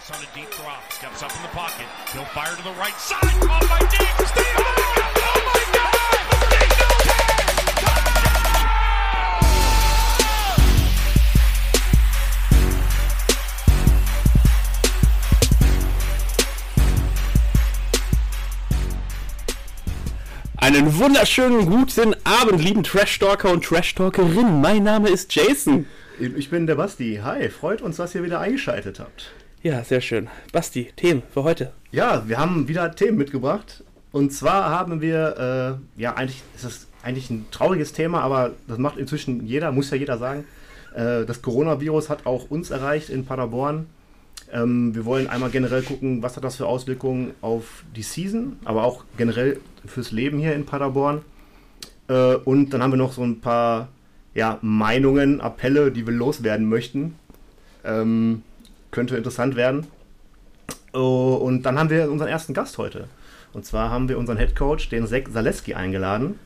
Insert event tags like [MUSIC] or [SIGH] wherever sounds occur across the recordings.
Chase on a deep drop, steps up in the pocket. He'll fire to the right side. Caught by Diggs. My God! Oh Einen wunderschönen guten Abend, lieben Trash-Talker und Trash-Talkerinnen. Mein Name ist Jason. Ich bin der Basti. Hi, freut uns, dass ihr wieder eingeschaltet habt. Ja, sehr schön. Basti, Themen für heute. Ja, wir haben wieder Themen mitgebracht. Und zwar haben wir, äh, ja, eigentlich ist das eigentlich ein trauriges Thema, aber das macht inzwischen jeder, muss ja jeder sagen. Äh, das Coronavirus hat auch uns erreicht in Paderborn. Ähm, wir wollen einmal generell gucken, was hat das für Auswirkungen auf die Season, aber auch generell fürs Leben hier in Paderborn. Äh, und dann haben wir noch so ein paar ja, Meinungen, Appelle, die wir loswerden möchten. Ähm, könnte interessant werden. Oh, und dann haben wir unseren ersten Gast heute. Und zwar haben wir unseren Head Coach, den Sek Zaleski, eingeladen.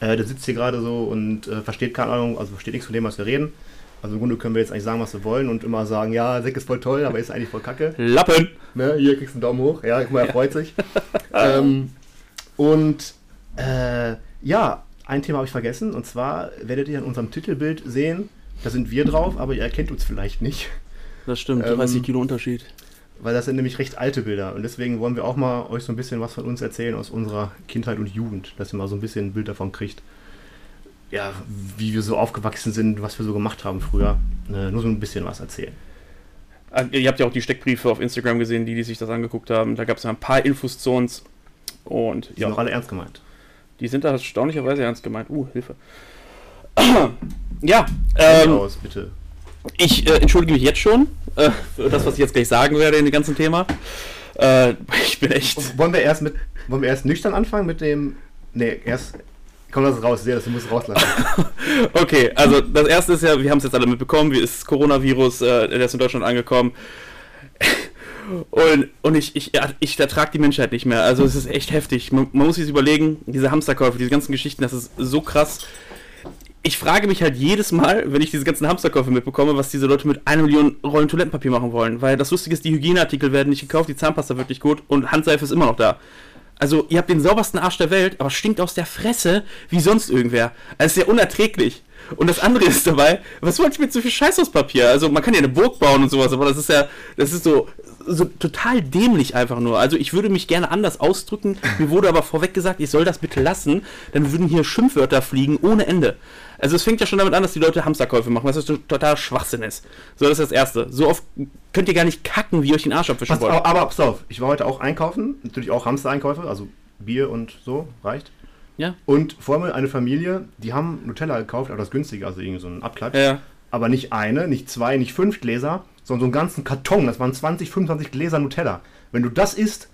Äh, der sitzt hier gerade so und äh, versteht keine Ahnung, also versteht nichts von dem, was wir reden. Also im Grunde können wir jetzt eigentlich sagen, was wir wollen und immer sagen, ja, Sek ist voll toll, aber ist eigentlich voll kacke. Lappen! Ne, hier kriegst du einen Daumen hoch. Ja, guck mal, er freut sich. [LAUGHS] ähm, und äh, ja, ein Thema habe ich vergessen. Und zwar werdet ihr in unserem Titelbild sehen, da sind wir drauf, aber ihr erkennt uns vielleicht nicht. Das stimmt, Ähm, 30 Kilo Unterschied. Weil das sind nämlich recht alte Bilder. Und deswegen wollen wir auch mal euch so ein bisschen was von uns erzählen aus unserer Kindheit und Jugend. Dass ihr mal so ein bisschen ein Bild davon kriegt. Ja, wie wir so aufgewachsen sind, was wir so gemacht haben früher. Äh, nur so ein bisschen was erzählen. Ah, Ihr habt ja auch die Steckbriefe auf Instagram gesehen, die, die sich das angeguckt haben. Da gab es ja ein paar Infos zu uns. Und Die sind ja, auch alle ernst gemeint. die sind da erstaunlicherweise ernst gemeint. Uh, Hilfe. [CLEARS THROAT] ja, Ähm, ähm, aus, bitte. Ich äh, entschuldige mich jetzt schon äh, für das, was ich jetzt gleich sagen werde in dem ganzen Thema. Äh, [LAUGHS] ich bin echt. Wollen wir erst mit, wollen wir erst nüchtern anfangen mit dem. Nee, erst. Komm, lass es raus, sehr, das es rauslassen. [LAUGHS] Okay, also das erste ist ja, wir haben es jetzt alle mitbekommen, wie ist das Coronavirus, äh, der ist in Deutschland angekommen. [LAUGHS] Und, und ich, ich, ich ertrage die Menschheit nicht mehr. Also es ist echt heftig. Man, man muss sich überlegen, diese Hamsterkäufe, diese ganzen Geschichten, das ist so krass. Ich frage mich halt jedes Mal, wenn ich diese ganzen Hamsterkäufe mitbekomme, was diese Leute mit einer Million Rollen Toilettenpapier machen wollen. Weil das Lustige ist, die Hygieneartikel werden nicht gekauft, die Zahnpasta wird nicht gut und Handseife ist immer noch da. Also, ihr habt den saubersten Arsch der Welt, aber stinkt aus der Fresse wie sonst irgendwer. Also, es ist ja unerträglich. Und das andere ist dabei, was wollte ich mit so viel Scheiß aus Papier? Also, man kann ja eine Burg bauen und sowas, aber das ist ja, das ist so, so total dämlich einfach nur. Also, ich würde mich gerne anders ausdrücken. Mir wurde aber vorweg gesagt, ich soll das bitte lassen, dann würden hier Schimpfwörter fliegen ohne Ende. Also es fängt ja schon damit an, dass die Leute Hamsterkäufe machen, was das total Schwachsinn ist. So, das ist das Erste. So oft könnt ihr gar nicht kacken, wie ihr euch den Arsch abwischen wollt. aber, aber pass auf, ich war heute auch einkaufen. Natürlich auch Hamster-Einkäufe, also Bier und so, reicht. Ja? Und vor mir eine Familie, die haben Nutella gekauft, aber das günstige, also irgendwie so ein Abklatsch. Ja. Aber nicht eine, nicht zwei, nicht fünf Gläser, sondern so einen ganzen Karton. Das waren 20, 25 Gläser Nutella. Wenn du das isst,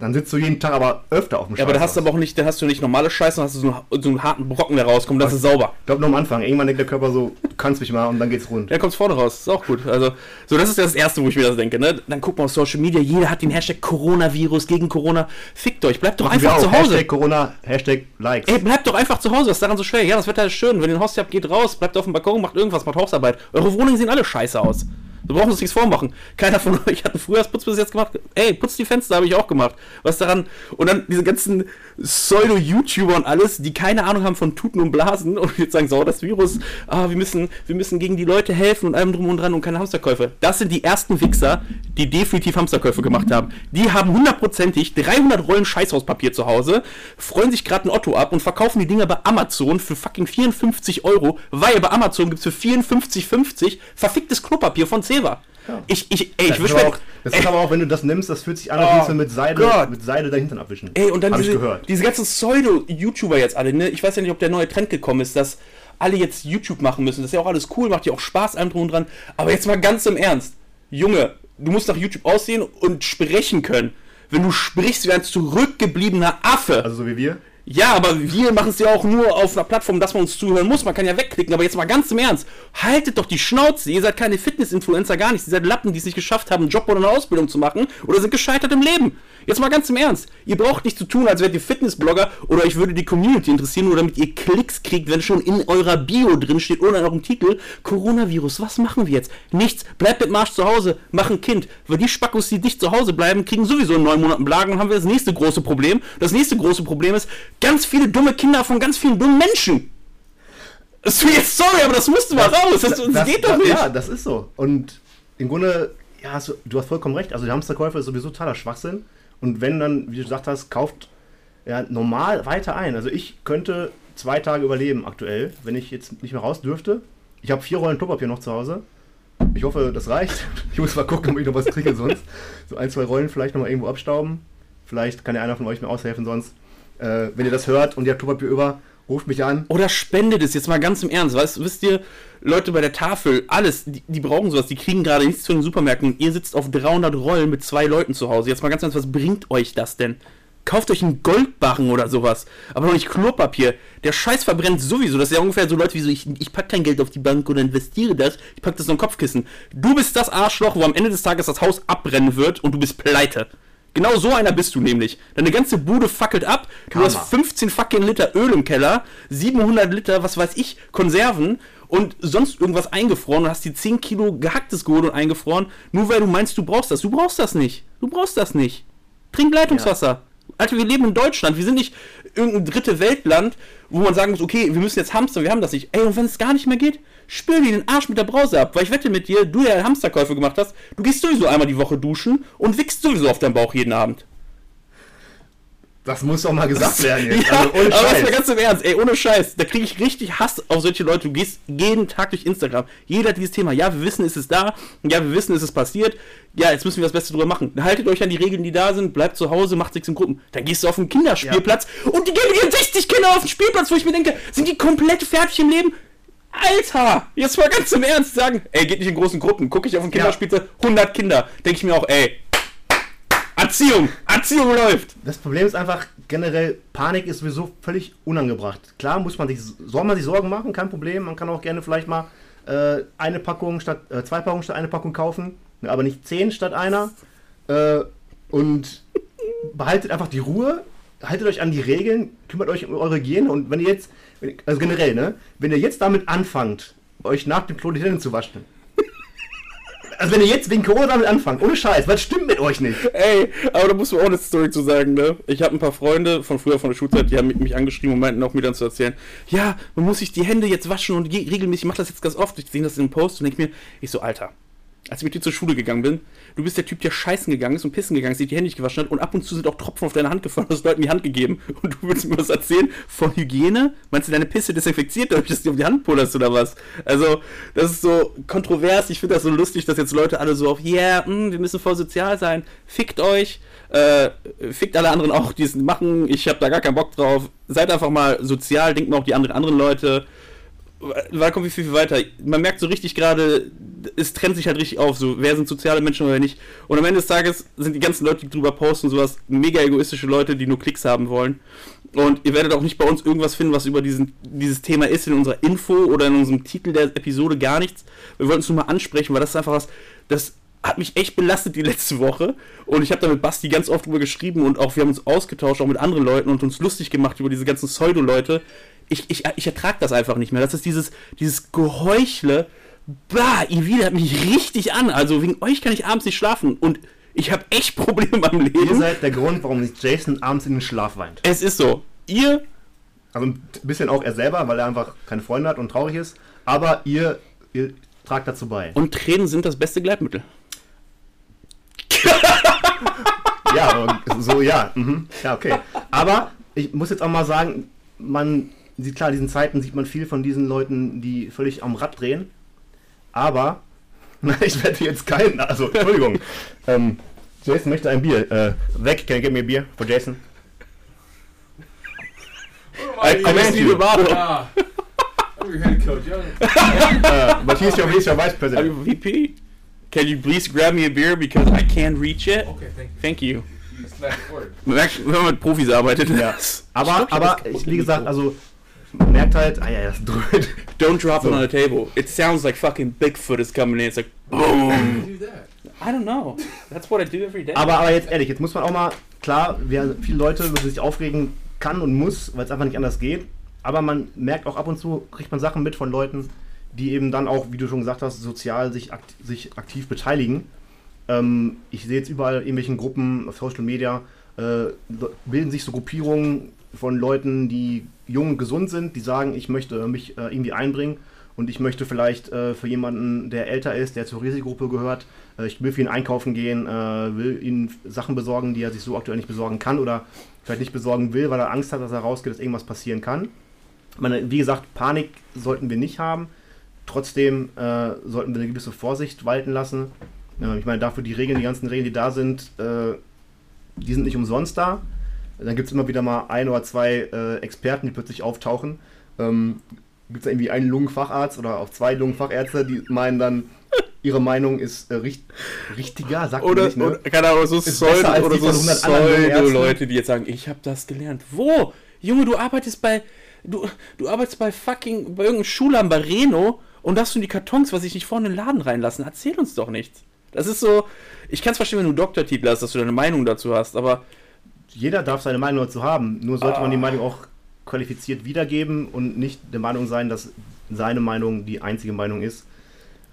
dann sitzt du jeden Tag aber öfter auf dem Ja, aber da hast du aber auch nicht, da hast du nicht normale Scheiße, sondern hast du so einen, so einen harten Brocken, der rauskommt, das ist sauber. Ich glaube, nur am Anfang. Irgendwann denkt der Körper so, du kannst mich mal und dann geht's rund. Der kommt vorne raus, ist auch gut. Also, so, das ist ja das Erste, wo ich mir das denke, ne? Dann guck mal auf Social Media, jeder hat den Hashtag Coronavirus gegen Corona. Fickt euch, bleibt doch Machen einfach zu Hause. Hashtag Corona, Hashtag Likes. Ey, bleibt doch einfach zu Hause, was ist daran so schwer? Ja, das Wetter ist schön. Wenn ihr ein Haus habt, geht raus, bleibt auf dem Balkon, macht irgendwas, macht Hausarbeit. Eure Wohnungen sehen alle scheiße aus. Wir brauchen uns nichts vormachen. Keiner von [LAUGHS] euch hat einen Frühjahrsputz bis jetzt gemacht. Ey, putzt die Fenster, habe ich auch gemacht. Was daran? Und dann diese ganzen Pseudo-YouTuber und alles, die keine Ahnung haben von Tuten und Blasen [LAUGHS] und jetzt sagen, so, das Virus, ah, wir müssen, wir müssen gegen die Leute helfen und allem drum und dran und keine Hamsterkäufe. Das sind die ersten Wichser, die definitiv Hamsterkäufe gemacht haben. Die haben hundertprozentig 300 Rollen Scheißhauspapier zu Hause, freuen sich gerade ein Otto ab und verkaufen die Dinger bei Amazon für fucking 54 Euro, weil bei Amazon gibt's für 54,50 verficktes Klopapier von Ceva. Ich, ich, ey, ich Das, ist wisch mir, auch, das ist aber auch, wenn du das nimmst, das fühlt sich an, als Oh mit Seide, Gott. mit Seide dein Hintern abwischen. Ey, und dann Hab ich diese, gehört. diese ganzen Pseudo-YouTuber jetzt alle, ne? Ich weiß ja nicht, ob der neue Trend gekommen ist, dass alle jetzt YouTube machen müssen. Das ist ja auch alles cool, macht ja auch Spaß, allem drum und dran. Aber jetzt mal ganz im Ernst. Junge, du musst nach YouTube aussehen und sprechen können. Wenn du sprichst wie ein zurückgebliebener Affe. Also so wie wir. Ja, aber wir machen es ja auch nur auf einer Plattform, dass man uns zuhören muss. Man kann ja wegklicken, aber jetzt mal ganz im Ernst. Haltet doch die Schnauze. Ihr seid keine Fitness-Influencer, gar nicht. Ihr seid Lappen, die es nicht geschafft haben, einen Job oder eine Ausbildung zu machen oder sind gescheitert im Leben. Jetzt mal ganz im Ernst. Ihr braucht nicht zu tun, als wärt ihr Fitnessblogger oder euch würde die Community interessieren, nur damit ihr Klicks kriegt, wenn schon in eurer Bio drin steht oder in eurem Titel Coronavirus. Was machen wir jetzt? Nichts. Bleibt mit Marsch zu Hause. Mach ein Kind. Weil die Spackos, die dicht zu Hause bleiben, kriegen sowieso in neun Monaten Blagen und haben wir das nächste große Problem. Das nächste große Problem ist, ganz viele dumme Kinder von ganz vielen dummen Menschen. Das- sorry, aber das musste mal raus. Das, das, geht doch nicht. Ja, das ist so. Und im Grunde, ja, hast du, du hast vollkommen recht. Also die Hamsterkäufe ist sowieso totaler Schwachsinn. Und wenn dann, wie du gesagt hast, kauft ja, normal weiter ein. Also ich könnte zwei Tage überleben aktuell, wenn ich jetzt nicht mehr raus dürfte. Ich habe vier Rollen Klopapier noch zu Hause. Ich hoffe, das reicht. [LAUGHS] Ich muss mal gucken, ob ich noch was kriege sonst. So ein, zwei Rollen vielleicht noch mal irgendwo abstauben. Vielleicht kann ja einer von euch mir aushelfen sonst. Äh, wenn ihr das hört und ihr habt Klopapier über, ruft mich an. Oder spendet es jetzt mal ganz im Ernst. Weißt, wisst ihr, Leute bei der Tafel, alles, die, die brauchen sowas, die kriegen gerade nichts zu den Supermärkten. Ihr sitzt auf 300 Rollen mit zwei Leuten zu Hause. Jetzt mal ganz ernst, was bringt euch das denn? Kauft euch einen Goldbarren oder sowas. Aber doch nicht Klopapier. Der Scheiß verbrennt sowieso. Das ist ja ungefähr so Leute wie so, ich, ich pack kein Geld auf die Bank oder investiere das. Ich pack das in ein Kopfkissen. Du bist das Arschloch, wo am Ende des Tages das Haus abbrennen wird und du bist pleite. Genau so einer bist du nämlich. Deine ganze Bude fackelt ab. Du Karma. hast 15 fucking Liter Öl im Keller, 700 Liter, was weiß ich, Konserven und sonst irgendwas eingefroren und hast die 10 Kilo gehacktes geholt und eingefroren, nur weil du meinst, du brauchst das. Du brauchst das nicht. Du brauchst das nicht. Trink Leitungswasser. Alter, wir leben in Deutschland. Wir sind nicht irgendein dritte Weltland, wo man sagen muss, okay, wir müssen jetzt hamstern, wir haben das nicht. Ey, und wenn es gar nicht mehr geht, spül dir den Arsch mit der Brause ab. Weil ich wette mit dir, du ja Hamsterkäufe gemacht hast, du gehst sowieso einmal die Woche duschen und wickst sowieso auf deinen Bauch jeden Abend. Das muss doch mal gesagt werden jetzt. [LAUGHS] Ja, also ohne aber Scheiß. jetzt mal ganz im Ernst, ey, ohne Scheiß, da kriege ich richtig Hass auf solche Leute. Du gehst jeden Tag durch Instagram. Jeder hat dieses Thema. Ja, wir wissen, es ist da. Ja, wir wissen, es ist passiert. Ja, jetzt müssen wir das Beste drüber machen. Haltet euch an die Regeln, die da sind. Bleibt zu Hause, macht nichts in Gruppen. Dann gehst du auf den Kinderspielplatz und die mit ihren 60 Kinder auf den Spielplatz, wo ich mir denke, sind die komplett fertig im Leben? Alter, jetzt mal ganz im Ernst sagen, ey, geht nicht in großen Gruppen. Gucke ich auf den Kinderspielplatz, 100 Kinder. Denke ich mir auch, ey, Erziehung, Erziehung läuft. Das Problem ist einfach generell, Panik ist sowieso völlig unangebracht. Klar muss man sich, soll man sich Sorgen machen, kein Problem. Man kann auch gerne vielleicht mal äh, eine Packung statt, äh, zwei Packungen statt eine Packung kaufen, ne, aber nicht zehn statt einer. Äh, und behaltet einfach die Ruhe, haltet euch an die Regeln, kümmert euch um eure Hygiene und wenn ihr jetzt, also generell, ne, wenn ihr jetzt damit anfangt, euch nach dem Klo die Hände zu waschen. [LAUGHS] Also wenn ihr jetzt wegen Corona damit anfangt, ohne Scheiß, was stimmt mit euch nicht? Ey, aber da muss man auch eine Story zu sagen, ne? Ich habe ein paar Freunde von früher von der Schulzeit, die haben mich angeschrieben und meinten auch mir dann zu erzählen, ja, man muss sich die Hände jetzt waschen und regelmäßig, ich mach das jetzt ganz oft, ich sehe das in einem Post und denke mir, ich so, Alter, als ich mit dir zur Schule gegangen bin, du bist der Typ, der scheißen gegangen ist und pissen gegangen ist, sich die Hände nicht gewaschen hat und ab und zu sind auch Tropfen auf deine Hand gefallen, hast Leuten die Hand gegeben und du willst mir was erzählen von Hygiene? Meinst du, deine Pisse desinfiziert dadurch, dass du auf die Hand pullerst oder was? Also, das ist so kontrovers, ich finde das so lustig, dass jetzt Leute alle so auf, yeah, mm, wir müssen voll sozial sein, fickt euch, äh, fickt alle anderen auch, die es machen, ich habe da gar keinen Bock drauf, seid einfach mal sozial, denkt mal auch die anderen, anderen Leute, kommt wie viel, viel weiter. Man merkt so richtig gerade, es trennt sich halt richtig auf, so wer sind soziale Menschen oder nicht. Und am Ende des Tages sind die ganzen Leute, die drüber posten, sowas mega egoistische Leute, die nur Klicks haben wollen. Und ihr werdet auch nicht bei uns irgendwas finden, was über diesen, dieses Thema ist, in unserer Info oder in unserem Titel der Episode gar nichts. Wir wollten es nur mal ansprechen, weil das ist einfach was, das hat mich echt belastet die letzte Woche. Und ich habe da mit Basti ganz oft drüber geschrieben und auch wir haben uns ausgetauscht, auch mit anderen Leuten und uns lustig gemacht über diese ganzen Pseudo-Leute. Ich, ich, ich ertrage das einfach nicht mehr. Das ist dieses, dieses Geheuchle. Bah, ihr widert mich richtig an. Also wegen euch kann ich abends nicht schlafen. Und ich habe echt [LAUGHS] Probleme beim Ihr Leben. seid der Grund, warum sich Jason abends in den Schlaf weint. Es ist so. Ihr Also ein bisschen auch er selber, weil er einfach keine Freunde hat und traurig ist. Aber ihr, ihr tragt dazu bei. und Tränen sind das beste Gleitmittel. [LAUGHS] Ja, so ja. Mhm. Ja, okay. Aber ich muss jetzt auch mal sagen, man sieht klar, in diesen Zeiten sieht man viel von diesen Leuten, die völlig am Rad drehen. Aber [LAUGHS] ich werde jetzt keinen. Also, Entschuldigung. [LAUGHS] ähm, Jason möchte ein Bier. Äh, weg, can you give me a beer for Jason? I commend you. [LAUGHS] Ah, I'm your head coach. Yeah. Uh, but he's your, he's your vice Are president. you VP? Can you please grab me a beer because I can't reach it? Okay, thank you. Thank you. Merkt, wenn man mit Profis arbeitet. Ja. Aber, glaub, aber das- ich, wie gesagt, also man merkt halt, ah ja, das dröhnt. [LAUGHS] Don't drop So. it on the table. It sounds like fucking Bigfoot is coming in. It's like, boom. Do that. I don't know. That's what I do every day. Aber, aber jetzt ehrlich, jetzt muss man auch mal, klar, wir, viele Leute müssen sich aufregen kann und muss, weil es einfach nicht anders geht. Aber man merkt auch ab und zu, kriegt man Sachen mit von Leuten, die eben dann auch, wie du schon gesagt hast, sozial sich, akt sich aktiv beteiligen. Ähm, ich sehe jetzt überall in irgendwelchen Gruppen auf Social Media, äh, bilden sich so Gruppierungen von Leuten, die jung und gesund sind, die sagen, ich möchte mich äh, irgendwie einbringen und ich möchte vielleicht äh, für jemanden, der älter ist, der zur Risikogruppe gehört, äh, ich will für ihn einkaufen gehen, äh, will ihm Sachen besorgen, die er sich so aktuell nicht besorgen kann oder vielleicht nicht besorgen will, weil er Angst hat, dass er rausgeht, dass irgendwas passieren kann. Meine, wie gesagt, Panik sollten wir nicht haben. Trotzdem äh, sollten wir eine gewisse Vorsicht walten lassen. Äh, ich meine, dafür die Regeln, die ganzen Regeln, die da sind, die sind nicht umsonst da. Dann gibt es immer wieder mal ein oder zwei äh, Experten, die plötzlich auftauchen. Ähm, gibt es irgendwie einen Lungenfacharzt oder auch zwei Lungenfachärzte, die meinen dann, ihre Meinung ist äh, richt richtiger, sagt oder, nicht, ne? oder, keine Ahnung, so Ist Pseudo, oder die so von 100 anderen Ärzten. Pseudo-Leute, die jetzt sagen, ich habe das gelernt. Wo? Junge, du arbeitest bei, du, du arbeitest bei fucking, bei irgendeinem Schulladen bei Reno und darfst du in die Kartons, was ich nicht vorne in den Laden reinlassen. Erzähl uns doch nichts. Das ist so, ich kann es verstehen, wenn du einen Doktortitel hast, dass du deine Meinung dazu hast, aber jeder darf seine Meinung dazu haben. Nur sollte man die Meinung auch qualifiziert wiedergeben und nicht der Meinung sein, dass seine Meinung die einzige Meinung ist.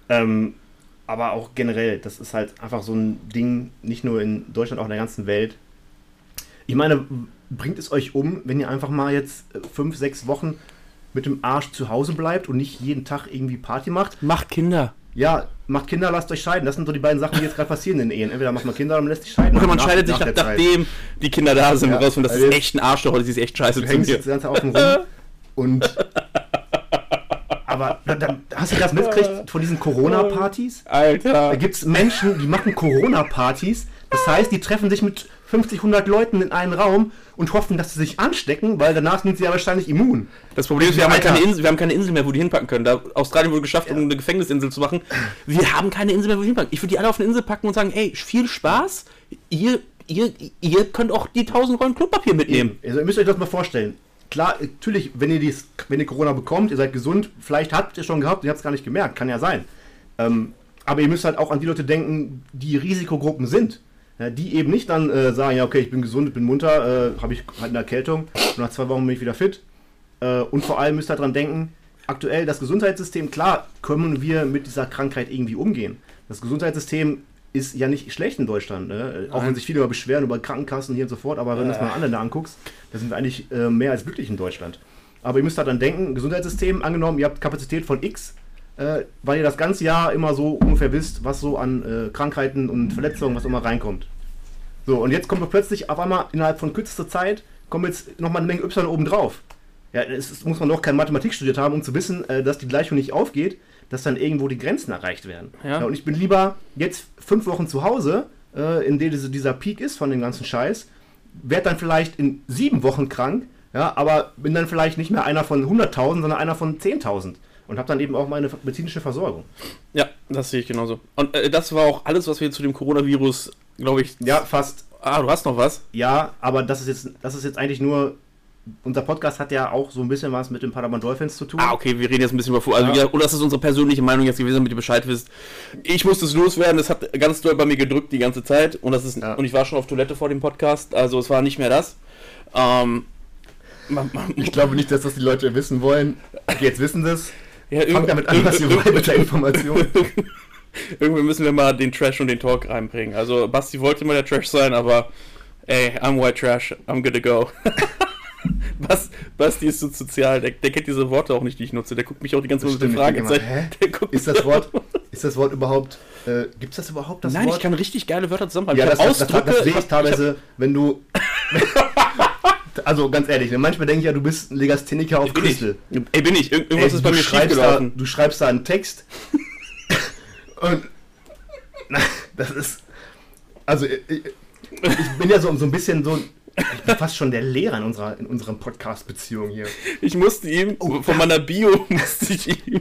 Ähm, aber auch generell, das ist halt einfach so ein Ding, nicht nur in Deutschland, auch in der ganzen Welt. Ich meine, bringt es euch um, wenn ihr einfach mal jetzt äh, fünf, sechs Wochen mit dem Arsch zu Hause bleibt und nicht jeden Tag irgendwie Party macht? macht Kinder. Ja, macht Kinder, lasst euch scheiden. Das sind so die beiden Sachen, die jetzt gerade passieren in Ehen. Entweder macht man Kinder oder man lässt sich scheiden. Oder man Nach- scheidet sich nach nach, der Zeit. nachdem die Kinder da sind, Ja, raus und das also ist echt ein Arschloch oder sie ist echt scheiße Du zu hängst mir. ganze Zeit außen rum [LAUGHS] und. Aber dann, dann, hast du das mitgekriegt von diesen Corona-Partys? Alter. Da gibt es Menschen, die machen Corona-Partys. Das heißt, die treffen sich mit 50, 100 Leuten in einen Raum und hoffen, dass sie sich anstecken, weil danach sind sie ja wahrscheinlich immun. Das Problem ist, wir haben, halt keine Insel, wir haben keine Insel mehr, wo die hinpacken können. Da Australien wurde geschafft, um eine Gefängnisinsel zu machen. Wir haben keine Insel mehr, wo die hinpacken. Ich würde die alle auf eine Insel packen und sagen, ey, viel Spaß. Ihr, ihr, ihr könnt auch die 1000 Rollen Klopapier mitnehmen. Also ihr müsst euch das mal vorstellen. Klar, natürlich, wenn ihr, dies, wenn ihr Corona bekommt, ihr seid gesund, vielleicht habt ihr schon gehabt, ihr habt es gar nicht gemerkt, kann ja sein. Ähm, aber ihr müsst halt auch an die Leute denken, die Risikogruppen sind. Ja, die eben nicht dann äh, sagen, ja okay, ich bin gesund, ich bin munter, äh, habe ich halt eine Erkältung und nach zwei Wochen bin ich wieder fit. Äh, und vor allem müsst ihr daran denken, aktuell das Gesundheitssystem, klar können wir mit dieser Krankheit irgendwie umgehen. Das Gesundheitssystem ist ja nicht schlecht in Deutschland, ne? auch wenn sich viele über beschweren, über Krankenkassen hier und so fort, aber wenn du das mal andere da anguckst, da sind wir eigentlich äh, mehr als glücklich in Deutschland. Aber ihr müsst daran denken, Gesundheitssystem, angenommen, ihr habt Kapazität von X, äh, weil ihr das ganze Jahr immer so ungefähr wisst, was so an äh, Krankheiten und Verletzungen, was immer reinkommt. So, und jetzt kommt doch plötzlich auf einmal innerhalb von kürzester Zeit, kommen jetzt nochmal eine Menge Y oben drauf. Ja, es muss man doch keine Mathematik studiert haben, um zu wissen, äh, dass die Gleichung nicht aufgeht, dass dann irgendwo die Grenzen erreicht werden. Ja. und ich bin lieber jetzt fünf Wochen zu Hause, äh, in denen diese, dieser Peak ist von dem ganzen Scheiß, werde dann vielleicht in sieben Wochen krank, ja, aber bin dann vielleicht nicht mehr einer von 100.000, sondern einer von 10.000 und habe dann eben auch meine medizinische Versorgung. Ja, das sehe ich genauso. Und äh, das war auch alles, was wir zu dem Coronavirus, glaube ich. Ja, fast. Ah, du hast noch was? Ja, aber das ist jetzt, das ist jetzt eigentlich nur. Unser Podcast hat ja auch so ein bisschen was mit den Paderborn Dolphins zu tun. Ah, okay, wir reden jetzt ein bisschen über Fu- Also, Ja. ja. oder das ist unsere persönliche Meinung jetzt gewesen, damit ihr Bescheid wisst. Ich musste es loswerden, es hat ganz doll bei mir gedrückt die ganze Zeit. Und das ist Ja. und ich war schon auf Toilette vor dem Podcast, also es war nicht mehr das. Ähm, man, man, Ich glaube nicht, dass das die Leute wissen wollen. Jetzt wissen sie es. Ja, Fangt damit an, was ihr wollt mit der Information. [LAUGHS] Irgendwie müssen wir mal den Trash und den Talk reinbringen. Also Basti wollte mal der Trash sein, aber ey, I'm white trash, I'm to go. [LAUGHS] Bas, Basti ist so sozial, der, der kennt diese Worte auch nicht, die ich nutze. Der guckt mich auch die ganze Zeit mit ich Fragezeichen. [LAUGHS] Ist das Wort, ist das Wort überhaupt, äh, gibt es das überhaupt, das Nein, Wort? ich kann richtig geile Wörter zusammenreimen. ja, ich das, hab das, das, das, sehe ich hab- teilweise, wenn du, also ganz ehrlich, ne, manchmal denke ich ja, du bist ein Legastheniker auf. Crystal. Ey, bin ich. Irgend- Irgendwas Ey, ist bei du mir schreibst da, schiefgelaufen. Du schreibst da einen Text [LAUGHS] und [LAUGHS] na, das ist, also ich, ich bin ja so, so ein bisschen so, Ich bin fast schon der Lehrer in unserer, in unserer Podcast-Beziehung hier. Ich musste ihm, von meiner Bio [LAUGHS] musste ich ihm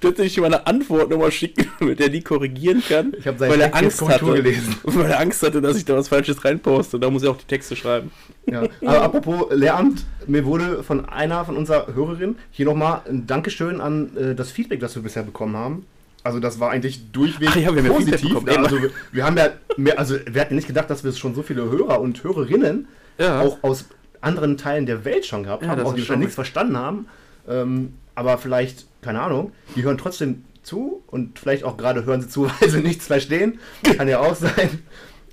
tatsächlich mal eine Antwort nochmal schicken, mit der die korrigieren kann. Ich habe seine weil er Angst hatte, gelesen. Weil er Angst hatte, dass ich da was Falsches reinposte. Da muss er auch die Texte schreiben. Ja. Aber apropos Lehramt, mir wurde von einer von unserer Hörerinnen hier nochmal ein Dankeschön an äh, das Feedback, das wir bisher bekommen haben. Also das war eigentlich durchweg Ach ja, wir Feedback bekommen. Also wir, wir haben ja mehr, also wir hatten nicht gedacht, dass wir schon so viele Hörer und Hörerinnen Ja. auch aus anderen Teilen der Welt schon gehabt Ja, haben, auch die schon nichts verstanden haben. Ähm, aber vielleicht, keine Ahnung, die hören trotzdem zu und vielleicht auch gerade hören sie zu, [LAUGHS] weil sie nichts verstehen. Kann ja auch sein.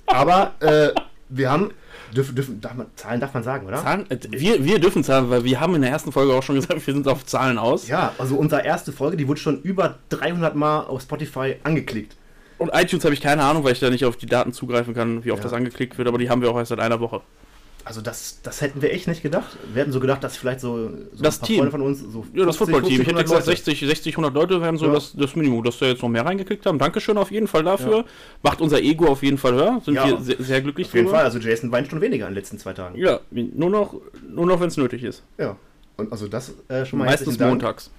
Aber äh, wir haben, dürfen, dürfen, darf man, Zahlen darf man sagen, oder? Zahlen, äh, wir, wir dürfen zahlen, weil wir haben in der ersten Folge auch schon gesagt, wir sind auf Zahlen aus. Ja, also unsere erste Folge, die wurde schon über 300 Mal auf Spotify angeklickt. Und iTunes habe ich keine Ahnung, weil ich da nicht auf die Daten zugreifen kann, wie oft Ja. das angeklickt wird, aber die haben wir auch erst seit einer Woche. Also das, das hätten wir echt nicht gedacht. Wir hätten so gedacht, dass vielleicht so, so Das Team. von uns so Ja, das 50, Footballteam. Ich hätte 100 gesagt, Leute. 60, 60, 100 Leute wären so Ja. das, das Minimum, dass wir jetzt noch mehr reingeklickt haben. Dankeschön auf jeden Fall dafür. Macht unser Ego auf jeden Fall höher. Sind Ja. wir sehr, sehr glücklich Auf jeden drüber. Fall, also Jason weint schon weniger in den letzten zwei Tagen. Ja, nur noch, nur noch wenn es nötig ist. Ja. Und also das äh, schon mal Meistens montags.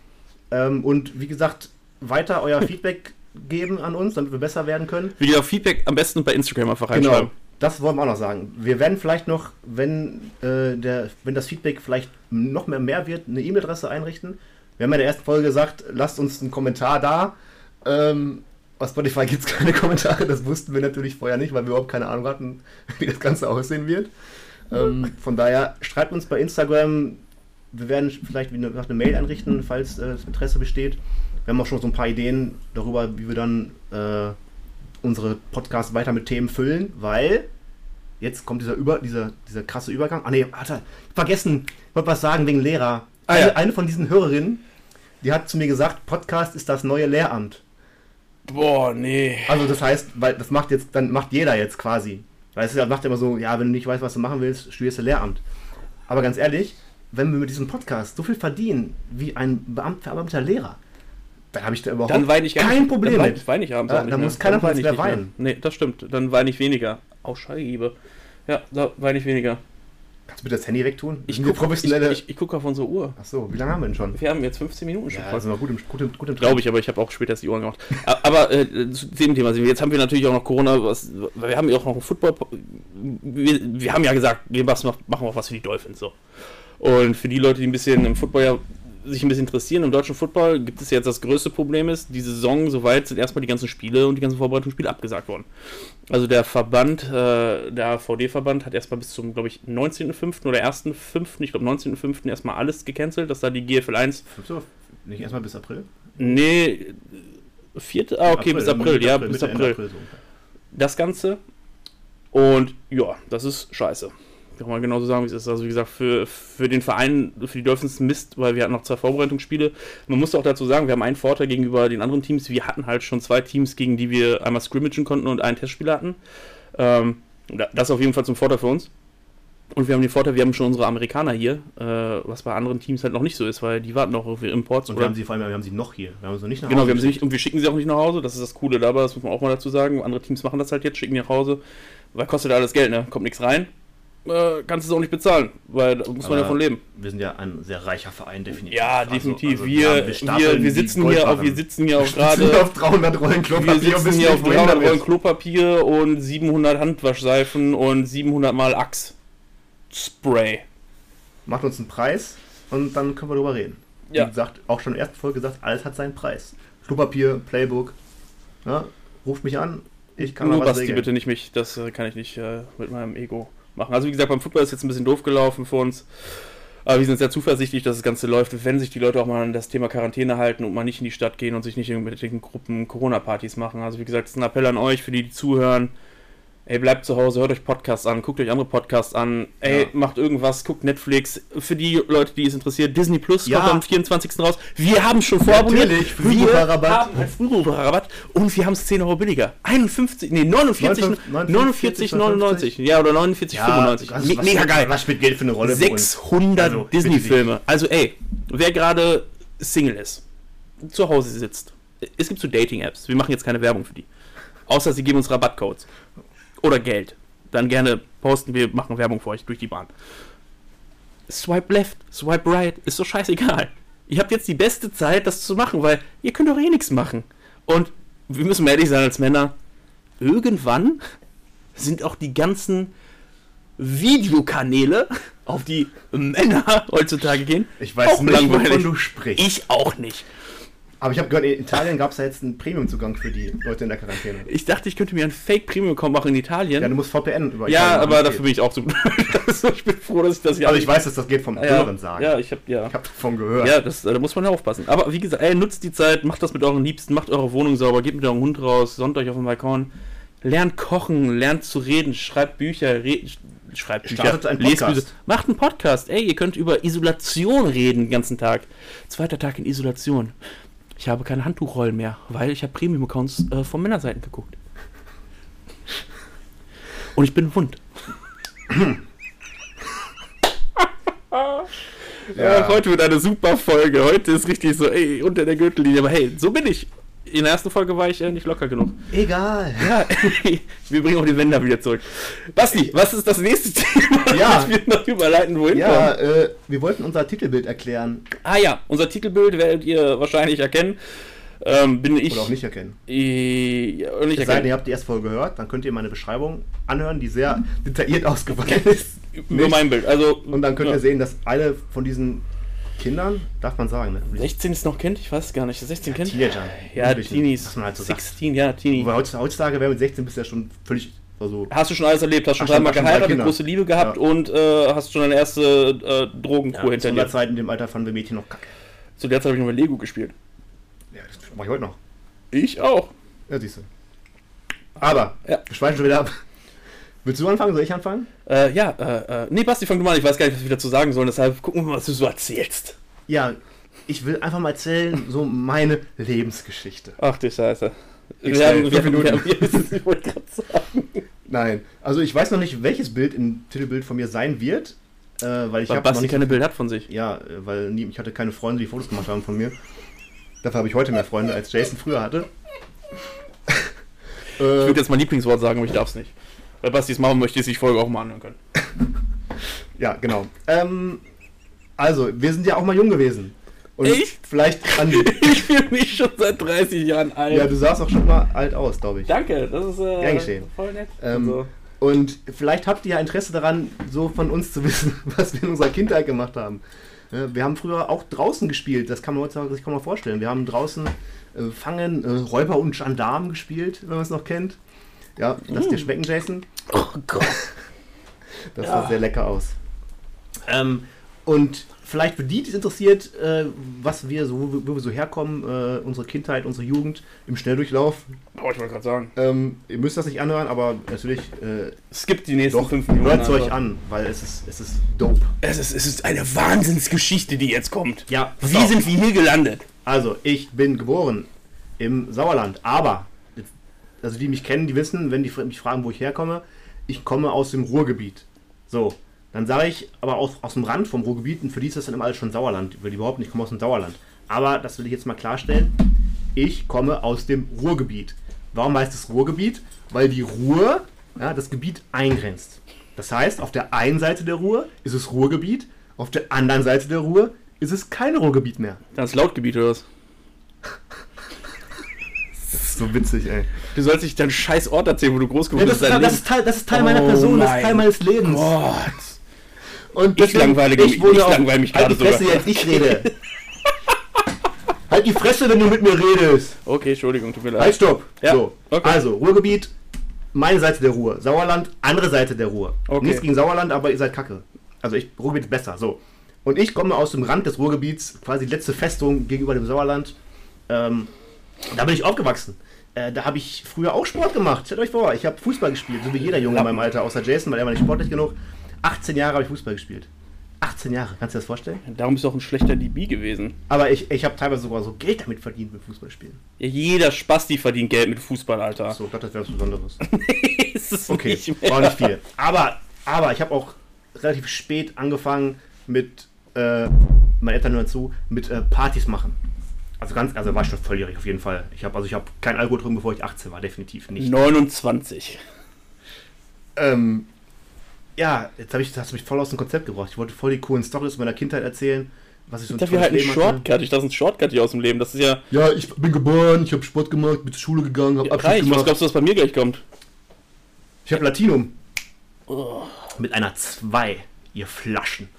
Ähm, und wie gesagt, weiter euer [LAUGHS] Feedback geben an uns, damit wir besser werden können. Wie gesagt, Feedback am besten bei Instagram einfach Genau. Das wollen wir auch noch sagen. Wir werden vielleicht noch, wenn, äh, der, wenn das Feedback vielleicht noch mehr mehr wird, eine E-Mail-Adresse einrichten. Wir haben ja in der ersten Folge gesagt, lasst uns einen Kommentar da. Ähm, auf Spotify gibt es [LAUGHS] keine Kommentare, das wussten wir natürlich vorher nicht, weil wir überhaupt keine Ahnung hatten, [LAUGHS] wie das Ganze aussehen wird. Ähm, von daher schreibt uns bei Instagram. Wir werden vielleicht wie eine, eine Mail einrichten, falls äh, das Interesse besteht. Wir haben auch schon so ein paar Ideen darüber, wie wir dann äh, unsere Podcasts weiter mit Themen füllen, weil jetzt kommt dieser, über, dieser, dieser krasse Übergang. Ah nee, warte, vergessen, ich wollte was sagen wegen Lehrer. Ah, eine, ja. eine von diesen Hörerinnen, die hat zu mir gesagt, Podcast ist das neue Lehramt. Boah, nee. Also das heißt, weil das macht jetzt, dann macht jeder jetzt quasi. Weil es macht immer so, ja, wenn du nicht weißt, was du machen willst, studierst du Lehramt. Aber ganz ehrlich, wenn wir mit diesem Podcast so viel verdienen wie ein Beamt, verbeamteter Lehrer, dann habe ich da überhaupt Dann weine ich kein nicht. Problem dann weine, mit. weine ich abends Ja, auch nicht da mehr. muss keiner Dann von uns mehr mehr. weinen. Nee, das stimmt. Dann weine ich weniger. Au, Scheibe. Ja, da weine ich weniger. Kannst du bitte das Handy wegtun? Ich gucke professionelle. ich, ich, ich guck auf unsere Uhr. Achso, wie lange haben wir denn schon? Wir haben jetzt 15 Minuten schon Ja, fast. sind wir gut im, gut im, gut im Glaube ich, aber ich habe auch später erst die Ohren gemacht. Aber äh, zu dem Thema sind wir. Jetzt haben wir natürlich auch noch Corona. Was, wir haben ja auch noch einen Football. Wir, wir haben ja gesagt, wir machen machen auch was für die Dolphins. So. Und für die Leute, die ein bisschen im Football ja sich ein bisschen interessieren, im deutschen Football gibt es jetzt das größte Problem ist, die Saison soweit sind erstmal die ganzen Spiele und die ganzen Vorbereitungsspiele abgesagt worden. Also der Verband, äh, der VD-Verband hat erstmal bis zum, glaube ich, 19.05. oder 1.05., ich glaube 19.05. erstmal alles gecancelt, dass da die GFL 1 Fünfte Woche? Nicht erstmal bis April? Nee, vierte, ah, okay, bis April, ja, bis Mitte, Ende April. so ungefähr. Das Ganze. Und ja, das ist scheiße. Kann man genauso sagen, wie es ist. Also wie gesagt, für, für den Verein, für die Dolphins Mist, weil wir hatten noch zwei Vorbereitungsspiele. Man muss auch dazu sagen, wir haben einen Vorteil gegenüber den anderen Teams. Wir hatten halt schon zwei Teams, gegen die wir einmal scrimmagen konnten und einen Testspiel hatten. Ähm, da- das ist auf jeden Fall zum Vorteil für uns. Und wir haben den Vorteil, wir haben schon unsere Amerikaner hier, äh, was bei anderen Teams halt noch nicht so ist, weil die warten noch auf ihre Imports. Und wir haben sie vor allem, wir haben sie noch hier. Wir haben sie noch nicht nach Genau, Hause wir haben sie nicht, und wir schicken sie auch nicht nach Hause. Das ist das Coole dabei, das muss man auch mal dazu sagen. Andere Teams machen das halt jetzt, schicken die nach Hause, weil kostet alles Geld, ne? Kommt nichts rein. Äh, kannst du es auch nicht bezahlen, weil da muss man Aber davon leben. Wir sind ja ein sehr reicher Verein, definitiv. Ja, Also- definitiv. also wir, haben- wir, wir, die sitzen hier auf, wir sitzen hier [LAUGHS] auch Wir gerade. auf 300 Rollen Wir Klopapier und sitzen hier auf nicht, wohin 300 damit. Rollen Klopapier und 700 Handwaschseifen und 700 mal Axe. Spray. Macht uns einen Preis und dann können wir darüber reden. Ja. Wie gesagt, auch schon in der ersten Folge gesagt, alles hat seinen Preis. Klopapier, Playbook. Ja, ruft mich an, ich kann Nur was Basti, regeln. bitte nicht mich. Das äh, kann ich nicht äh, mit meinem Ego machen. Also wie gesagt, beim Football ist jetzt ein bisschen doof gelaufen für uns. Aber wir sind sehr zuversichtlich, dass das Ganze läuft, wenn sich die Leute auch mal an das Thema Quarantäne halten und mal nicht in die Stadt gehen und sich nicht in irgendwelchen Gruppen Corona-Partys machen. Also wie gesagt, es ist ein Appell an euch, für die, die zuhören. Ey, bleibt zu Hause, hört euch Podcasts an, guckt euch andere Podcasts an. Ey, Ja. macht irgendwas, guckt Netflix. Für die Leute, die es interessiert, Disney Plus Ja. kommt am 24. raus. Wir haben schon vorabonniert. Natürlich, wir Frühbucherrabatt. haben einen Frühbucherrabatt und wir haben es 10 Euro billiger. 51, nee, 49, 49, 99. Ja, oder 49, 95. was- Me- was- Mega geil. Was spielt Geld für eine Rolle? für uns? 600 Also, Disney-Filme. Also ey, wer gerade Single ist, zu Hause sitzt, es gibt so Dating-Apps. Wir machen jetzt keine Werbung für die. Außer sie geben uns Rabattcodes. Oder Geld. dann gerne posten. Wir machen Werbung für euch durch die Bahn. Swipe left, swipe right, ist so scheißegal. Ihr habt jetzt die beste Zeit, das zu machen, weil ihr könnt doch eh nichts machen. Und wir müssen ehrlich sein als Männer, irgendwann sind auch die ganzen Videokanäle, auf die Männer [LAUGHS] heutzutage gehen, Ich weiß auch nicht, langweilig. wovon du sprichst. Ich auch nicht. Aber ich habe gehört, in Italien gab es da jetzt einen Premium-Zugang für die Leute in der Quarantäne. Ich dachte, ich könnte mir einen Fake-Premium-Account machen in Italien. Ja, du musst VPN über Ja, aber dafür bin ich auch zu blöd. [LAUGHS] Also ich bin froh, dass ich das ja Also ich weiß, dass das geht vom ja, Hören sagen. Ja, ich hab, ja. Ich habe davon gehört. Ja, das, da muss man ja aufpassen. Aber wie gesagt, ey, nutzt die Zeit, macht das mit euren Liebsten, macht eure Wohnung sauber, geht mit eurem Hund raus, sonnt euch auf dem Balkon, lernt kochen, lernt zu reden, schreibt Bücher, re schreibt Bücher, lest. Bücher. Macht einen Podcast. Ey, ihr könnt über Isolation reden den ganzen Tag. Zweiter Tag in Isolation. Ich habe keine Handtuchrollen mehr, weil ich habe Premium-Accounts äh, von Männerseiten geguckt. Und ich bin wund. Ja, heute wird eine super Folge. Heute ist richtig so, ey, unter der Gürtellinie. Aber hey, so bin ich. In der ersten Folge war ich äh, nicht locker genug. Egal. Ja, [LAUGHS] wir bringen auch die Wender wieder zurück. Basti, was ist das nächste [LAUGHS] Thema, Ja. das wir noch überleiten wohin Ja, äh, wir wollten unser Titelbild erklären Ah ja, unser Titelbild werdet ihr wahrscheinlich erkennen. Ähm, bin ich. oder auch nicht erkennen. Äh, ja, nicht erkennen. ihr habt die erste Folge gehört, dann könnt ihr meine Beschreibung anhören, die sehr detailliert [LAUGHS] ausgefallen ist. Über Nicht? mein Bild. Also, Und dann könnt ja. ihr sehen, dass eine von diesen Kindern, darf man sagen, ne? 16 ist noch Kind? Ich weiß gar nicht. 16 Kind? Teenagern. Ja, Teenies. was man halt so sagt. 16, ja, Teenie. Wobei heutzutage, wäre mit 16 bist du ja schon völlig, also, Hast du schon alles erlebt? Hast schon schon- dreimal schon geheiratet, Kinder. große Liebe gehabt Ja. und äh, hast schon deine erste äh, Drogenkur ja, hinter zu dir. der Zeit in dem Alter fanden wir Mädchen noch kacke. Zu der Zeit habe ich noch mit Lego gespielt. Ja, das mache ich heute noch. Ich auch. Ja, siehst du. Aber, Ja. wir schweifen schon wieder ab. Willst du anfangen? Soll ich anfangen? Äh, ja, äh, äh, nee, Basti, fang du mal an. Ich weiß gar nicht, was wir dazu sagen sollen. Deshalb gucken wir mal, was du so erzählst. Ja, ich will einfach mal erzählen, so meine Lebensgeschichte. Ach du Scheiße. Ich Wir haben, wir haben, wir Minuten. haben, ich wollte gerade sagen. Nein, also ich weiß noch nicht, welches Bild im Titelbild von mir sein wird, äh, weil ich Weil Basti nicht, keine Bild hat von sich. ja, äh, weil nie, ich hatte keine Freunde, die Fotos gemacht haben von mir. Dafür habe ich heute mehr Freunde, als Jason früher hatte. Ich würde jetzt mein Lieblingswort sagen, aber ich darf es nicht. Weil Basti es machen möchte, die Folge auch mal anhören können. [LAUGHS] Ja, genau. Ähm, also, wir sind ja auch mal jung gewesen. Und Ich? vielleicht an. [LAUGHS] Ich fühle mich schon seit 30 Jahren alt. ja, du sahst auch schon mal alt aus, glaube ich. Danke, das ist äh, Gern geschehen. voll nett. Ähm, Also, Und vielleicht habt ihr ja Interesse daran, so von uns zu [LAUGHS] wissen, was wir in unserer Kindheit gemacht haben. Wir haben früher auch draußen gespielt, das kann man heutzutage sich kaum mal vorstellen. Wir haben draußen äh, Fangen, äh, Räuber und Gendarmen gespielt, wenn man es noch kennt. Ja, lass dir schmecken, Jason. oh Gott. [LAUGHS] Das Ja. sah sehr lecker aus. Ähm, und vielleicht für die, die es interessiert, äh, was wir so, wo wir so herkommen, äh, unsere Kindheit, unsere Jugend im Schnelldurchlauf. Oh, ich wollte gerade sagen. Ähm, ihr müsst das nicht anhören, aber natürlich äh, Skippt die nächsten doch, fünf Minuten. hört es euch an, weil es ist, es ist dope. Es ist, es ist eine Wahnsinnsgeschichte, die jetzt kommt. Ja, Wie auf. sind wir hier gelandet? Also, ich bin geboren im Sauerland, aber, also die mich kennen, die wissen, wenn die mich fragen, wo ich herkomme, ich komme aus dem Ruhrgebiet. So, dann sage ich aber aus, aus dem Rand vom Ruhrgebiet, und für die ist das dann immer alles schon Sauerland, weil die überhaupt nicht, ich komme aus dem Sauerland. Aber, das will ich jetzt mal klarstellen, ich komme aus dem Ruhrgebiet. Warum heißt es Ruhrgebiet? Weil die Ruhr ja, das Gebiet eingrenzt. Das heißt, auf der einen Seite der Ruhr ist es Ruhrgebiet, auf der anderen Seite der Ruhr ist es kein Ruhrgebiet mehr. Das ist Lautgebiet oder was? [LAUGHS] Das ist so witzig, ey. Du sollst nicht deinen scheiß Ort erzählen, wo du groß Ja, geworden das, bist. das, Leben. ist Teil, das ist Teil meiner Oh Person, das ist Teil mein meines Lebens. Gott. Und Ich langweilige mich- wohne ich auf- langweile mich halt gerade die Fresse sogar. jetzt, ich rede. [LAUGHS] halt die Fresse, wenn du mit mir redest. Okay, Entschuldigung, tut mir leid. Halt, stopp. Ja, So, okay. also, Ruhrgebiet, meine Seite der Ruhr. Sauerland, andere Seite der Ruhr. Okay. Nichts gegen Sauerland, aber ihr seid kacke. Also, ich, Ruhrgebiet ist besser, so. Und ich komme aus dem Rand des Ruhrgebiets, quasi letzte Festung gegenüber dem Sauerland. Ähm, da bin ich aufgewachsen. Äh, da habe ich früher auch Sport gemacht. Stellt euch vor, ich habe Fußball gespielt, so wie jeder Junge in meinem Alter, außer Jason, weil er war nicht sportlich genug. 18 Jahre habe ich Fußball gespielt. 18 Jahre, kannst du dir das vorstellen? Darum bist du auch ein schlechter DB gewesen. Aber ich, ich habe teilweise sogar so Geld damit verdient mit Fußballspielen. Ja, jeder Spasti verdient Geld mit Fußball, Alter. So, ich dachte, das wäre was Besonderes. [LAUGHS] ist es Okay, nicht mehr. war nicht viel. Aber, aber ich habe auch relativ spät angefangen mit, äh, meine Eltern hören zu, mit äh, Partys machen. Also ganz, also war ich schon volljährig auf jeden Fall. Ich habe also ich habe kein Alkohol getrunken, bevor ich 18 war, definitiv nicht. 29. Ähm, ja, jetzt hab ich, hast du mich voll aus dem Konzept gebracht. Ich wollte voll die coolen Stories aus meiner Kindheit erzählen, was ich so Ich dachte, wir halten einen hatte. Shortcut. Ich dachte, ein Shortcut hier aus dem Leben. Das ist ja, Ja, ich bin geboren, ich habe Sport gemacht, bin zur Schule gegangen, habe ja Abschluss reich. Was gemacht. glaubst du, was bei mir gleich kommt? Ich habe Latinum. Oh. Mit einer 2, ihr Flaschen.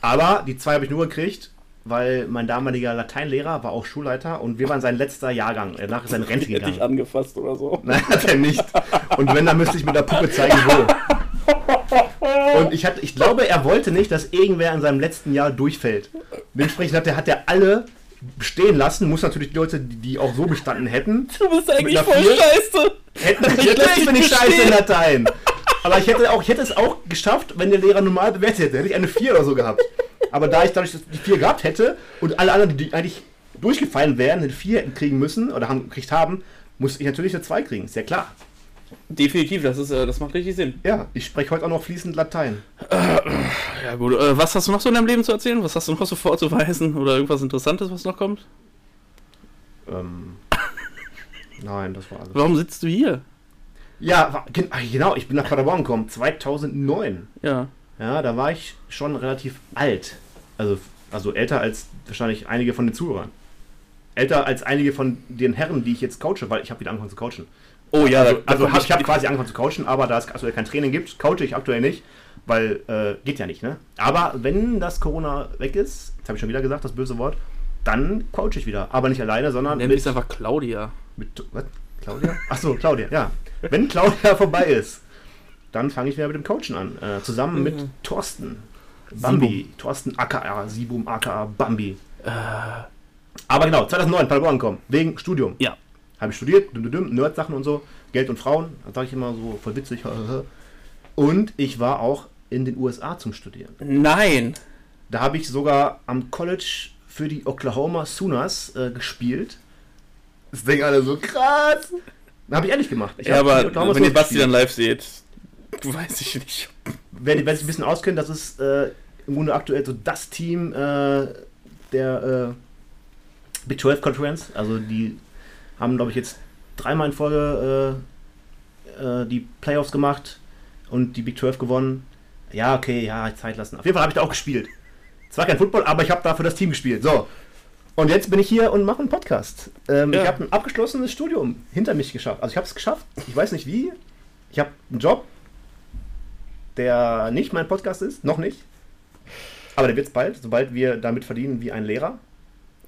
Aber die 2 habe ich nur gekriegt, weil mein damaliger Lateinlehrer war auch Schulleiter und wir waren sein letzter Jahrgang. Danach ist er in Rente Ich hätte gegangen. angefasst oder so. [LAUGHS] Nein, hat er nicht. Und wenn, dann müsste ich mit der Puppe zeigen, wo. Und ich, hatte, ich glaube, er wollte nicht, dass irgendwer in seinem letzten Jahr durchfällt. Dementsprechend hat er, hat er alle bestehen lassen. Muss natürlich die Leute, die, auch so bestanden hätten, Du bist eigentlich voll vier? scheiße. hätten. Ich Natürlich lass bin ich scheiße in. Latein. Aber ich hätte, auch, ich hätte es auch geschafft, wenn der Lehrer normal bewertet hätte. Hätte ich eine 4 oder so gehabt. Aber da ich dadurch die 4 gehabt hätte und alle anderen, die eigentlich durchgefallen wären, eine 4 hätten kriegen müssen oder haben, gekriegt haben, musste ich natürlich eine 2 kriegen. Ist ja klar. Definitiv, das, ist, äh, das macht richtig Sinn. Ja, ich spreche heute auch noch fließend Latein. Ja gut, äh, was hast du noch so in deinem Leben zu erzählen? Was hast du noch so vorzuweisen? Oder irgendwas Interessantes, was noch kommt? Ähm, [LAUGHS] nein, das war alles. Warum sitzt du hier? Ja, ah, genau, ich bin nach Paderborn gekommen, 2009. Ja. Ja, da war ich schon relativ alt. Also, also älter als wahrscheinlich einige von den Zuhörern. Älter als einige von den Herren, die ich jetzt coache, weil ich habe wieder angefangen zu coachen. Oh ja, Also, also hab, ich habe quasi angefangen zu coachen, aber da es aktuell kein Training gibt, coache ich aktuell nicht, weil äh, geht ja nicht, ne? Aber wenn das Corona weg ist, jetzt habe ich schon wieder gesagt, das böse Wort, dann coache ich wieder. Aber nicht alleine, sondern Nenn mit, mich einfach Claudia. mit was? Claudia? Achso, Claudia, ja. Wenn Claudia [LAUGHS] vorbei ist, dann fange ich wieder mit dem Coachen an. Äh, zusammen mit Thorsten. Bambi. Thorsten aka, Sibum aka Bambi. Aber genau, 2009, Paderborn kommen, wegen Studium. Ja. Habe ich studiert, Nerd-Sachen und so, Geld und Frauen, das sage ich immer so voll witzig. [LAUGHS] Und ich war auch in den USA zum Studieren. Nein. Da habe ich sogar am College für die Oklahoma Sooners äh, gespielt. Das denken alle so krass. Habe ich ehrlich gemacht. Ich Ja, aber wenn ihr Basti dann live seht, [LAUGHS] weiß ich nicht. Wer, wer sich ein bisschen auskennt, das ist äh, im Grunde aktuell so das Team äh, der äh, Big 12 Conference. Also die haben, glaube ich, jetzt dreimal in Folge äh, äh, die Playoffs gemacht und die Big 12 gewonnen. Ja, okay, ja, Zeit lassen. Auf jeden Fall habe ich da auch gespielt. Zwar kein Football, aber ich habe da für das Team gespielt. So. Und jetzt bin ich hier und mache einen Podcast. Ähm, Ja. Ich habe ein abgeschlossenes Studium hinter mich geschafft. Also ich habe es geschafft. Ich weiß nicht wie. Ich habe einen Job, der nicht mein Podcast ist. Noch nicht. Aber der wird es bald, sobald wir damit verdienen wie ein Lehrer.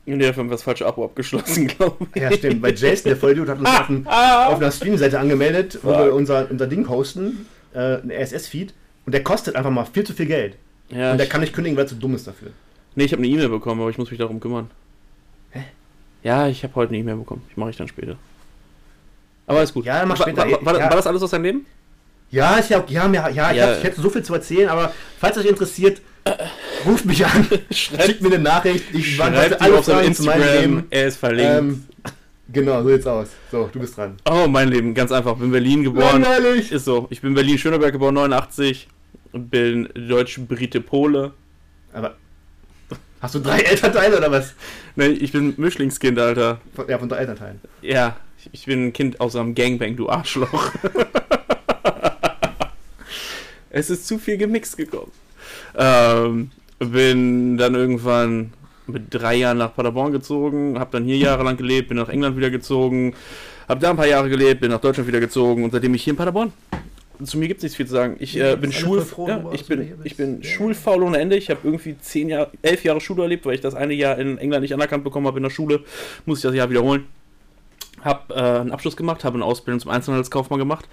Und wir haben das falsche Abo abgeschlossen, glaube ich. Ja, stimmt. Weil Jason, der Vollidiot, hat uns [LAUGHS] auf, ein, auf einer Streaming-Seite angemeldet, wo wir unser, unser Ding hosten, äh, ein RSS-Feed. Und der kostet einfach mal viel zu viel Geld. Ja, Und der kann nicht kündigen, weil er zu dumm ist dafür. nee, ich habe eine E-Mail bekommen, aber ich muss mich darum kümmern. Hä? Ja, ich habe heute eine E-Mail bekommen. Ich mache ich dann später. Aber ist gut. Ja, mach War- später. War, war, Ja. war das alles aus deinem Leben? Ja, ist ja, ja, ja, ja, ich, Ja. hab, ich hätte so viel zu erzählen, aber falls euch interessiert, ruft mich an, [LAUGHS] schickt mir eine Nachricht. Ich Schreibt alle auf seinem zu Instagram. Leben. Er ist verlinkt. Ähm, genau, so sieht's aus. So, du bist dran. oh, mein Leben, ganz einfach. Bin in Berlin geboren. Langweilig. Ist so. Ich bin in Berlin-Schöneberg geboren, 89. Bin Deutsch-Brite-Pole. Aber hast du drei Elternteile oder was? Nee, ich bin Mischlingskind, Alter. Von, ja, von drei Elternteilen. Ja, ich- ich bin ein Kind aus einem Gangbang, du Arschloch. [LAUGHS] es ist zu viel gemixt gekommen. Ähm, bin dann irgendwann mit drei Jahren nach Paderborn gezogen, habe dann hier jahrelang gelebt, bin nach England wieder gezogen, habe da ein paar Jahre gelebt, bin nach Deutschland wieder gezogen und seitdem ich hier in Paderborn. Zu mir gibt es nicht viel zu sagen. Ich äh, bin Schul, froh, ja, ich bin, ich bin Ja. schulfaul ohne Ende. Ich habe irgendwie zehn Jahre, elf Jahre Schule erlebt, weil ich das eine Jahr in England nicht anerkannt bekommen habe in der Schule. Muss ich das Jahr wiederholen. Habe äh, einen Abschluss gemacht, habe eine Ausbildung zum Einzelhandelskaufmann gemacht.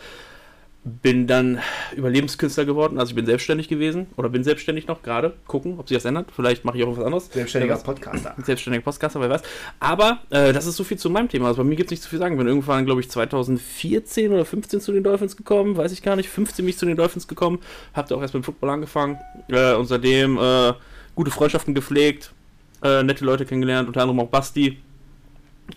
Bin dann Überlebenskünstler geworden, also ich bin selbstständig gewesen oder bin selbstständig noch gerade. Gucken, ob sich das ändert. Vielleicht mache ich auch was anderes. Selbstständiger weiß. Podcaster. Selbstständiger Podcaster, wer weiß. Aber äh, das ist so viel zu meinem Thema. Also bei mir gibt es nicht so viel zu sagen. Bin irgendwann, glaube ich, 2014 oder 15 zu den Dolphins gekommen, weiß ich gar nicht. 15 bin ich zu den Dolphins gekommen. Hab da auch erst mit dem Football angefangen. Äh, und seitdem äh, gute Freundschaften gepflegt, äh, nette Leute kennengelernt, unter anderem auch Basti.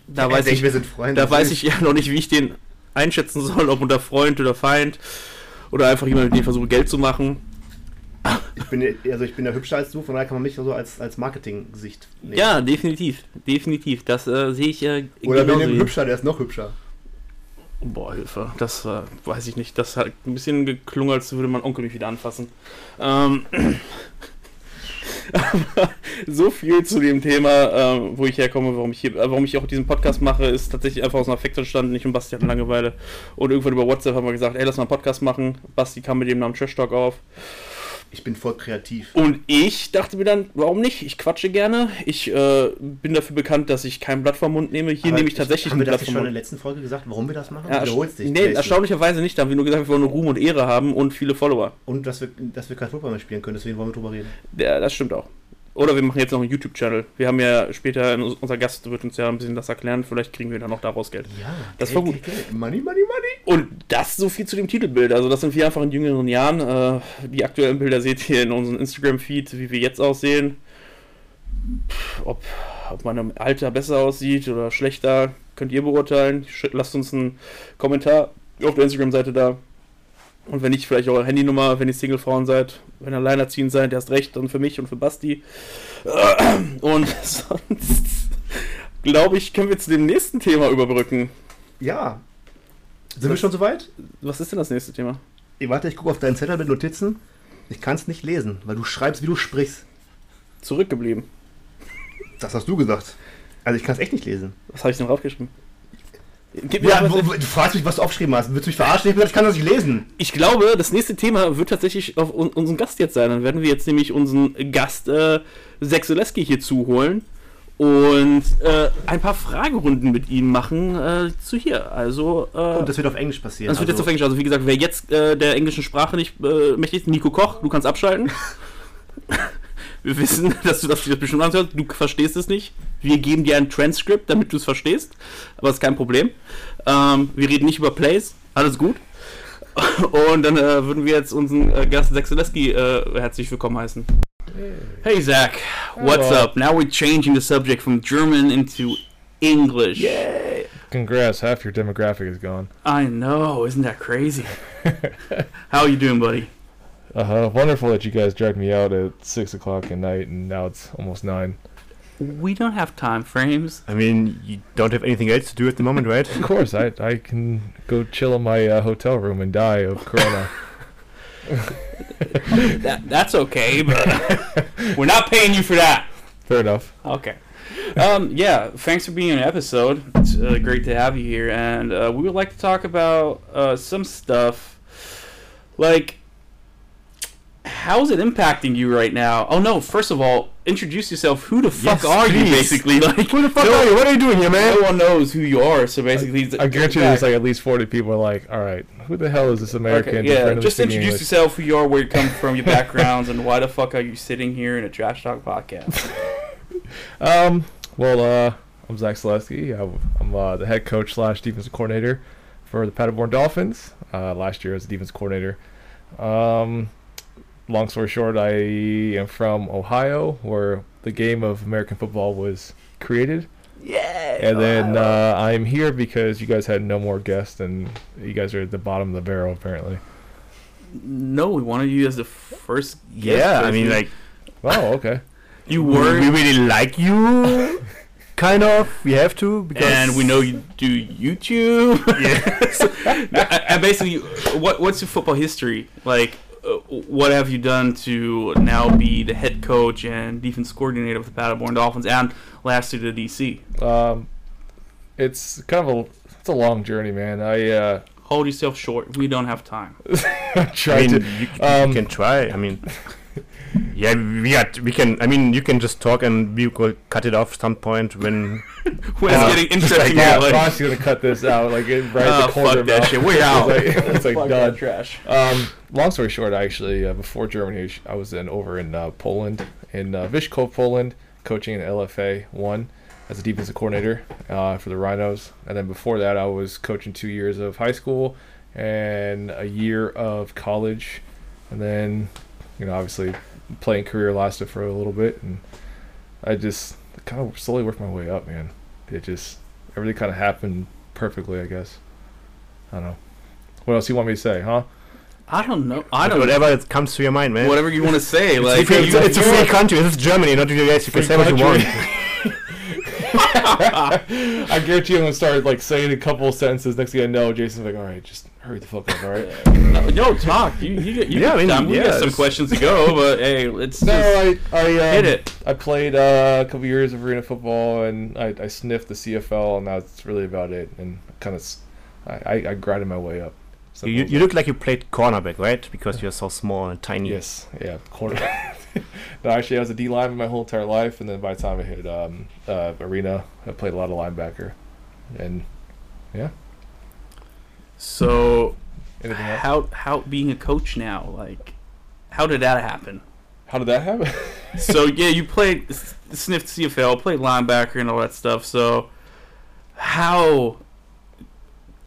Da Er weiß ich, wir sind Freunde. da weiß ich ja noch nicht, wie ich den einschätzen soll, ob unter Freund oder Feind. Oder einfach jemand, mit dem ich versuche, Geld zu machen. Ich bin, also ich bin ja hübscher als du, von daher kann man mich so als, als Marketing-Gesicht nehmen. Ja, definitiv. Definitiv. Das äh, sehe ich äh, Oder wir genauso nehmen hübscher, der ist noch hübscher. Boah, Hilfe. Das war, weiß ich nicht. Das hat ein bisschen geklungen, als würde mein Onkel mich wieder anfassen. Ähm, so viel zu dem Thema, ähm, wo ich herkomme, warum ich hier, äh, warum ich auch diesen Podcast mache, ist tatsächlich einfach aus einem Affekt entstanden. Ich und Basti hatten Langeweile. Und irgendwann über WhatsApp haben wir gesagt, ey, lass mal einen Podcast machen. Basti kam mit dem Namen Trash Talk auf. Ich bin voll kreativ. Und ich dachte mir dann, warum nicht? Ich quatsche gerne. Ich äh, bin dafür bekannt, dass ich kein Blatt vom Mund nehme. Hier Aber nehme ich tatsächlich Haben wir ein das Blatt nicht vom schon in Mund. der letzten Folge gesagt, warum wir das machen? Ja, Wiederholst dich. nee, erstaunlicherweise nicht. Da haben wir nur gesagt, wir wollen nur Ruhm und Ehre haben und viele Follower. Und dass wir, dass wir kein Football mehr spielen können, deswegen wollen wir drüber reden. Ja, das stimmt auch. Oder wir machen jetzt noch einen YouTube-Channel. Wir haben ja später, unser Gast wird uns ja ein bisschen das erklären. Vielleicht kriegen wir dann noch daraus Geld. Ja, Das war gut. Money, money, money. Und das so viel zu dem Titelbild. Also das sind wir einfach in jüngeren Jahren. Äh, die aktuellen Bilder seht ihr in unserem Instagram-Feed, wie wir jetzt aussehen. Ob, ob man im Alter besser aussieht oder schlechter, könnt ihr beurteilen. Lasst uns einen Kommentar auf der Instagram-Seite da. Und wenn nicht, vielleicht eure Handynummer, wenn ihr Single-Frauen seid, wenn ihr alleinerziehend seid, erst recht, dann für mich und für Basti. [CLEARS THROAT] Und [LAUGHS] sonst, glaube ich, können wir zu dem nächsten Thema überbrücken. Ja. Sind wir schon soweit? Was ist denn das nächste Thema? Ey, warte, ich gucke auf deinen Zettel mit Notizen. Ich kann es nicht lesen, weil du schreibst, wie du sprichst. Zurückgeblieben. Das hast du gesagt. Also ich kann es echt nicht lesen. Was habe ich denn draufgeschrieben? Ja, wo, du fragst mich, was du aufgeschrieben hast. Willst du mich verarschen? Ich kann das nicht lesen. ich glaube, das nächste Thema wird tatsächlich auf un unseren Gast jetzt sein. Dann werden wir jetzt nämlich unseren Gast äh, Sexoleski hier zuholen und äh, ein paar Fragerunden mit ihm machen äh, zu hier. Also, äh, Und das wird auf Englisch passieren. das wird jetzt also, auf Englisch. Also, wie gesagt, wer jetzt äh, der englischen Sprache nicht äh, mächtig ist, Nico Koch, du kannst abschalten. [LAUGHS] Wir wissen, [LAUGHS] dass du das dir bestimmt anhörst. Du verstehst es nicht. Wir geben dir ein Transkript, damit du es verstehst. Aber ist kein Problem. Ähm, wir reden nicht über Plays. Alles gut. [LAUGHS] Und dann äh, würden wir jetzt unseren äh, Gast Zach Zaleski äh, herzlich willkommen heißen. Hey Zach, what's Hello. up? Now we're changing the subject from German into English. Congrats, half your demographic is gone. I know, isn't that crazy? [LAUGHS] How are you doing, buddy? Uh huh. Wonderful that you guys dragged me out at six o'clock at night, and now it's almost nine. We don't have time frames. I mean, you don't have anything else to do at the moment, right? [LAUGHS] Of course, I I can go chill in my uh, hotel room and die of corona. [LAUGHS] That, that's okay, but [LAUGHS] we're not paying you for that. Fair enough. Okay. Um, yeah, thanks for being on the episode. It's uh, great to have you here, and uh, we would like to talk about uh, some stuff. Like, how's it impacting you right now? Oh no! First of all, introduce yourself. Who the fuck Yes, are you, basically? [LAUGHS] Like, Who the fuck no, are you? What are you doing here, man? no one knows who you are. So basically, I guarantee you there's like at least forty people are like, all right, who the hell is this American? Okay, yeah, just introduce English? yourself, who you are, where you come from, your [LAUGHS] backgrounds, and why the fuck are you sitting here in a trash talk podcast? [LAUGHS] Um, well, uh, I'm Zach Selesky. I'm, I'm uh, the head coach slash defensive coordinator for the Paderborn Dolphins. Uh, last year as a defense coordinator. Um, long story short, I am from Ohio, where the game of American football was created. yeah. And then uh, I'm here because you guys had no more guests, and you guys are at the bottom of the barrel apparently. no, we wanted you as the first. guest, Yeah, I mean, basically. like, [LAUGHS] Oh, okay. you we, were, we really like you. [LAUGHS] kind of. We have to because. and we know you do YouTube. Yeah. [LAUGHS] So, I- I basically, what what's your football history like? Uh, what have you done to now be the head coach and defense coordinator of the Paderborn Dolphins, and last to the DC? Um, it's kind of a it's a long journey, man. I uh, Hold yourself short. We don't have time. [LAUGHS] tried I mean, to. you, you um, can try. I mean, yeah, we got, we can. I mean, you can just talk and we will cut it off some point when. [LAUGHS] When Yeah. it's getting interesting, like Yeah, you're like, Ross gonna cut this out, like it, right Oh, at the corner fuck that mouth. shit. We're [LAUGHS] out. It's like, it's like Fuck done. trash. Um, long story short, actually, uh, before Germany, I was in over in uh, Poland, in uh, Vyshkov, Poland, coaching in LFA one as a defensive coordinator uh, for the Rhinos. And then before that, I was coaching two years of high school and a year of college, and then, you know, obviously, playing career lasted for a little bit, and I just kind of slowly worked my way up, man. It just everything kind of happened perfectly, I guess. I don't know. What else you want me to say, huh? I don't know. I don't. Whatever it comes to your mind, man. Whatever you want to say, like It's, a free- you- it's a free country. This is Germany, not the US. You can Free say what you want. [LAUGHS] I guarantee I'm gonna start like saying a couple of sentences. Next thing I know, Jason's like, "All right, just hurry the fuck up, all right?" [LAUGHS] No, talk. You, you, you Yeah, I got mean, time. We got some questions to go, [LAUGHS] but hey, let's No, just I I um, hit it. I played uh, a couple years of arena football, and I, I sniffed the CFL, and that's really about it. And kind of, I, I, I grinded my way up. Simple You, you look like you played cornerback, right? Because you're so small and tiny. Yes, yeah, corner. [LAUGHS] no, actually, I was a D lineman my whole entire life, and then by the time I hit um, uh, arena, I played a lot of linebacker. And yeah, So, how how being a coach now? Like, how did that happen? How did that happen? [LAUGHS] so [LAUGHS] yeah, you played sniffed CFL, played linebacker and all that stuff. So, how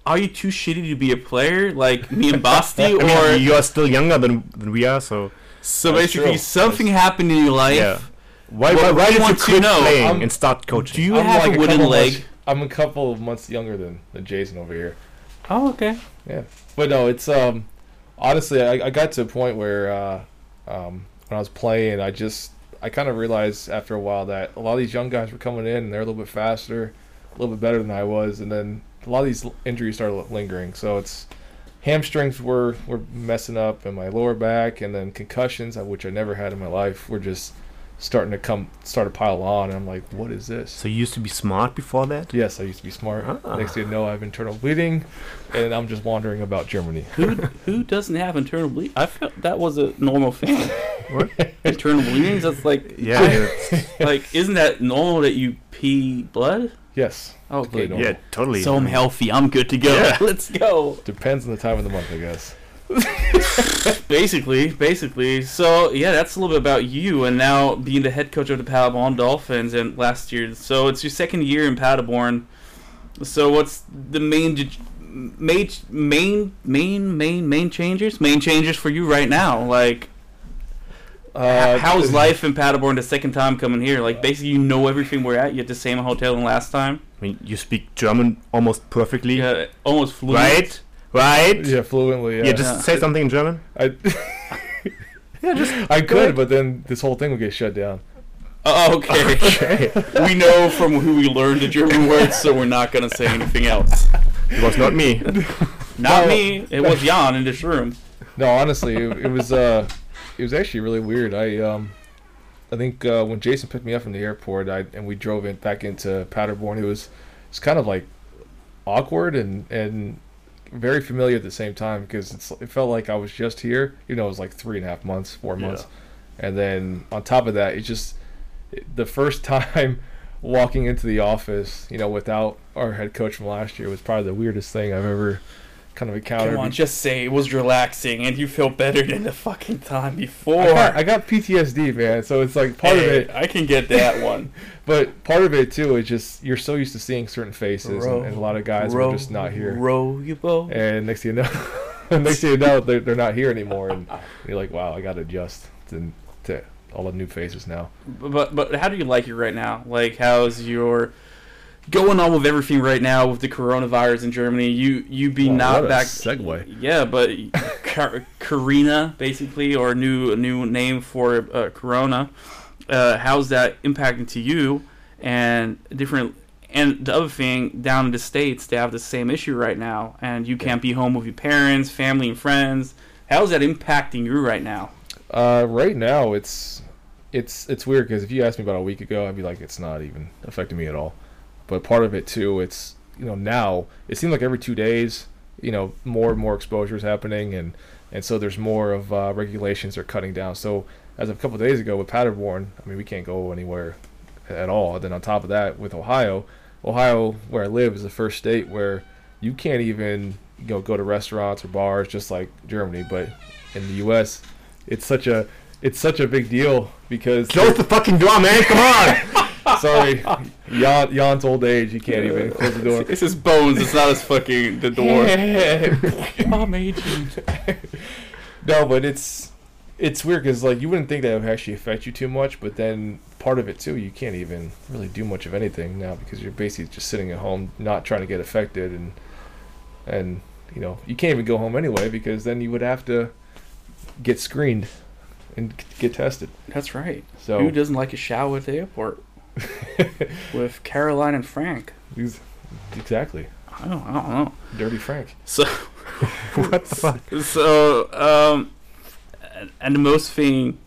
are you too shitty to be a player like [LAUGHS] me and Basti, I mean, or you are still younger than, than we are, so so That's basically true. something happened in your life? yeah. Why, Well, why, why did you quit know. playing and start coaching? Do you I'm have like a wooden leg? months- I'm a couple of months younger than, than Jason over here. Oh, okay. Yeah, but no, it's um honestly I, I got to a point where uh, um, when I was playing I just I kind of realized after a while that a lot of these young guys were coming in and they're a little bit faster, a little bit better than I was, and then a lot of these injuries started lingering. So it's hamstrings were were messing up and my lower back and then concussions uh, which I never had in my life were just starting to come start to pile on and I'm like what is this? So you used to be smart before that? Yes, I used to be smart. Ah. Next thing you know, I have internal bleeding, and I'm just wandering about Germany. Who who doesn't have internal bleeding? I felt that was a normal thing. [LAUGHS] What? internal bleedings. That's like Yeah, [LAUGHS] like isn't that normal that you pee blood? Yes, Okay, Completely normal. yeah, totally. So I'm healthy. I'm good to go. Yeah. [LAUGHS] Let's go. depends on the time of the month, I guess. [LAUGHS] Basically, basically. So yeah, that's a little bit about you, and now being the head coach of the Paderborn Dolphins, and last year. So it's your second year in Paderborn. So what's the main, main, main, main, main, main changes? Main changes for you right now, like. Uh, how's [LAUGHS] life in Paderborn the second time coming here? Like basically, you know everything we're at. You at the same hotel than last time. I mean, you speak German almost perfectly, Yeah, almost fluent. right? Right? Yeah, fluently. Yeah, Yeah, just Yeah. say something in German. I, [LAUGHS] Yeah, just I could, but then this whole thing would get shut down. Oh, [LAUGHS] okay. we know from who we learned the German words, so we're not gonna say anything else. [LAUGHS] it was not me. Not No. me. It was Jan in this room. No, honestly, it, it was uh, it was actually really weird. I um, I think uh, when Jason picked me up from the airport, I and we drove in back into Paderborn, it was it's kind of like awkward and and very familiar at the same time because it's, it felt like I was just here. You know, it was like three and a half months, four Yeah. months, and then on top of that, it just the first [LAUGHS] time walking into the office, you know, without our head coach from last year was probably the weirdest thing I've ever kind of encountered. Come on, just say it was relaxing and you feel better than the fucking time before. I got, I got PTSD, man. So it's like part of it, I can get that one. [LAUGHS] but part of it too is just you're so used to seeing certain faces, Row, and, and a lot of guys row, are just not here. Row you boat. And next thing you know, [LAUGHS] next thing you know, they're, they're not here anymore, and you're like, wow, I got to adjust to, to all the new faces now. But but how do you like it right now? Like how's your going on with everything right now with the coronavirus in Germany? You you be Wow, not back. segue. Yeah, but Car- Carina basically, or a new a new name for uh, Corona. Uh, how's that impacting to you? And different. And the other thing, down in the states, they have the same issue right now, and you can't be home with your parents, family, and friends. How's that impacting you right now? Uh, right now, it's it's it's weird because if you asked me about a week ago, I'd be like, it's not even affecting me at all. But part of it too, it's you know now it seems like every two days, you know, more and more exposure is happening, and and so there's more of uh, regulations are cutting down. So as of a couple of days ago with Paderborn, I mean, we can't go anywhere at all. And then on top of that, with Ohio, Ohio, where I live, is the first state where you can't even you know go to restaurants or bars just like Germany, but in the U.S. it's such a it's such a big deal because Close the fucking door, man. Come on. [LAUGHS] [LAUGHS] sorry, Jan, Jan's old age, he can't even close the door. It's his bones. It's not his fucking the door. [LAUGHS] I'm aging. no, but it's it's weird because like you wouldn't think that would actually affect you too much, but then part of it too, you can't even really do much of anything now because you're basically just sitting at home, not trying to get affected, and and you know you can't even go home anyway because then you would have to get screened and get tested. That's right. So Who doesn't like a shower at the airport? [LAUGHS] with Caroline and Frank. He's- exactly. I don't, I don't know. Dirty Frank. So, [LAUGHS] what the fuck? so, um, and- and the most thing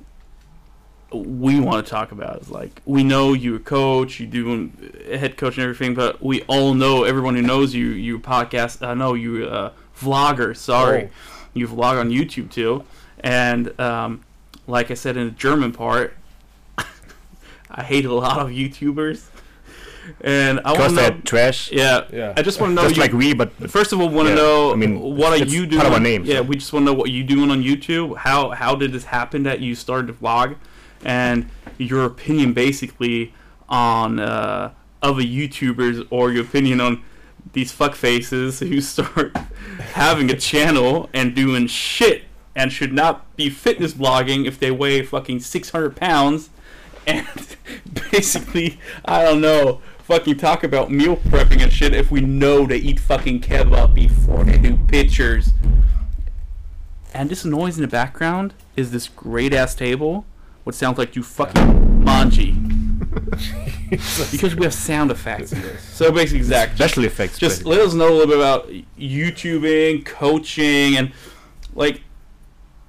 we want to talk about is like we know you're a coach, you do head coach and everything, but we all know everyone who knows you, you podcast. I know you a vlogger. Sorry, you vlog on YouTube too, and um, like I said in the German part, I hate a lot of YouTubers, and I want to know. trash. Yeah, Yeah. I just want to know Just you. like we, but First of all, want to Yeah, know I mean, what are it's you doing? part of our name, Yeah, so. we just want to know what you doing on YouTube. How how did this happen that you started to vlog, and your opinion basically on uh, other YouTubers or your opinion on these fuck faces [LAUGHS] who start having a channel and doing shit and should not be fitness blogging if they weigh fucking six hundred pounds and [LAUGHS] basically I don't know fucking talk about meal prepping and shit if we know they eat fucking kebab before they do pictures. And this noise in the background is this great ass table, what sounds like you fucking manji. [LAUGHS] because we have sound effects in this. So basically, exact. special effects. Just basically. let us know a little bit about YouTubing, coaching, and like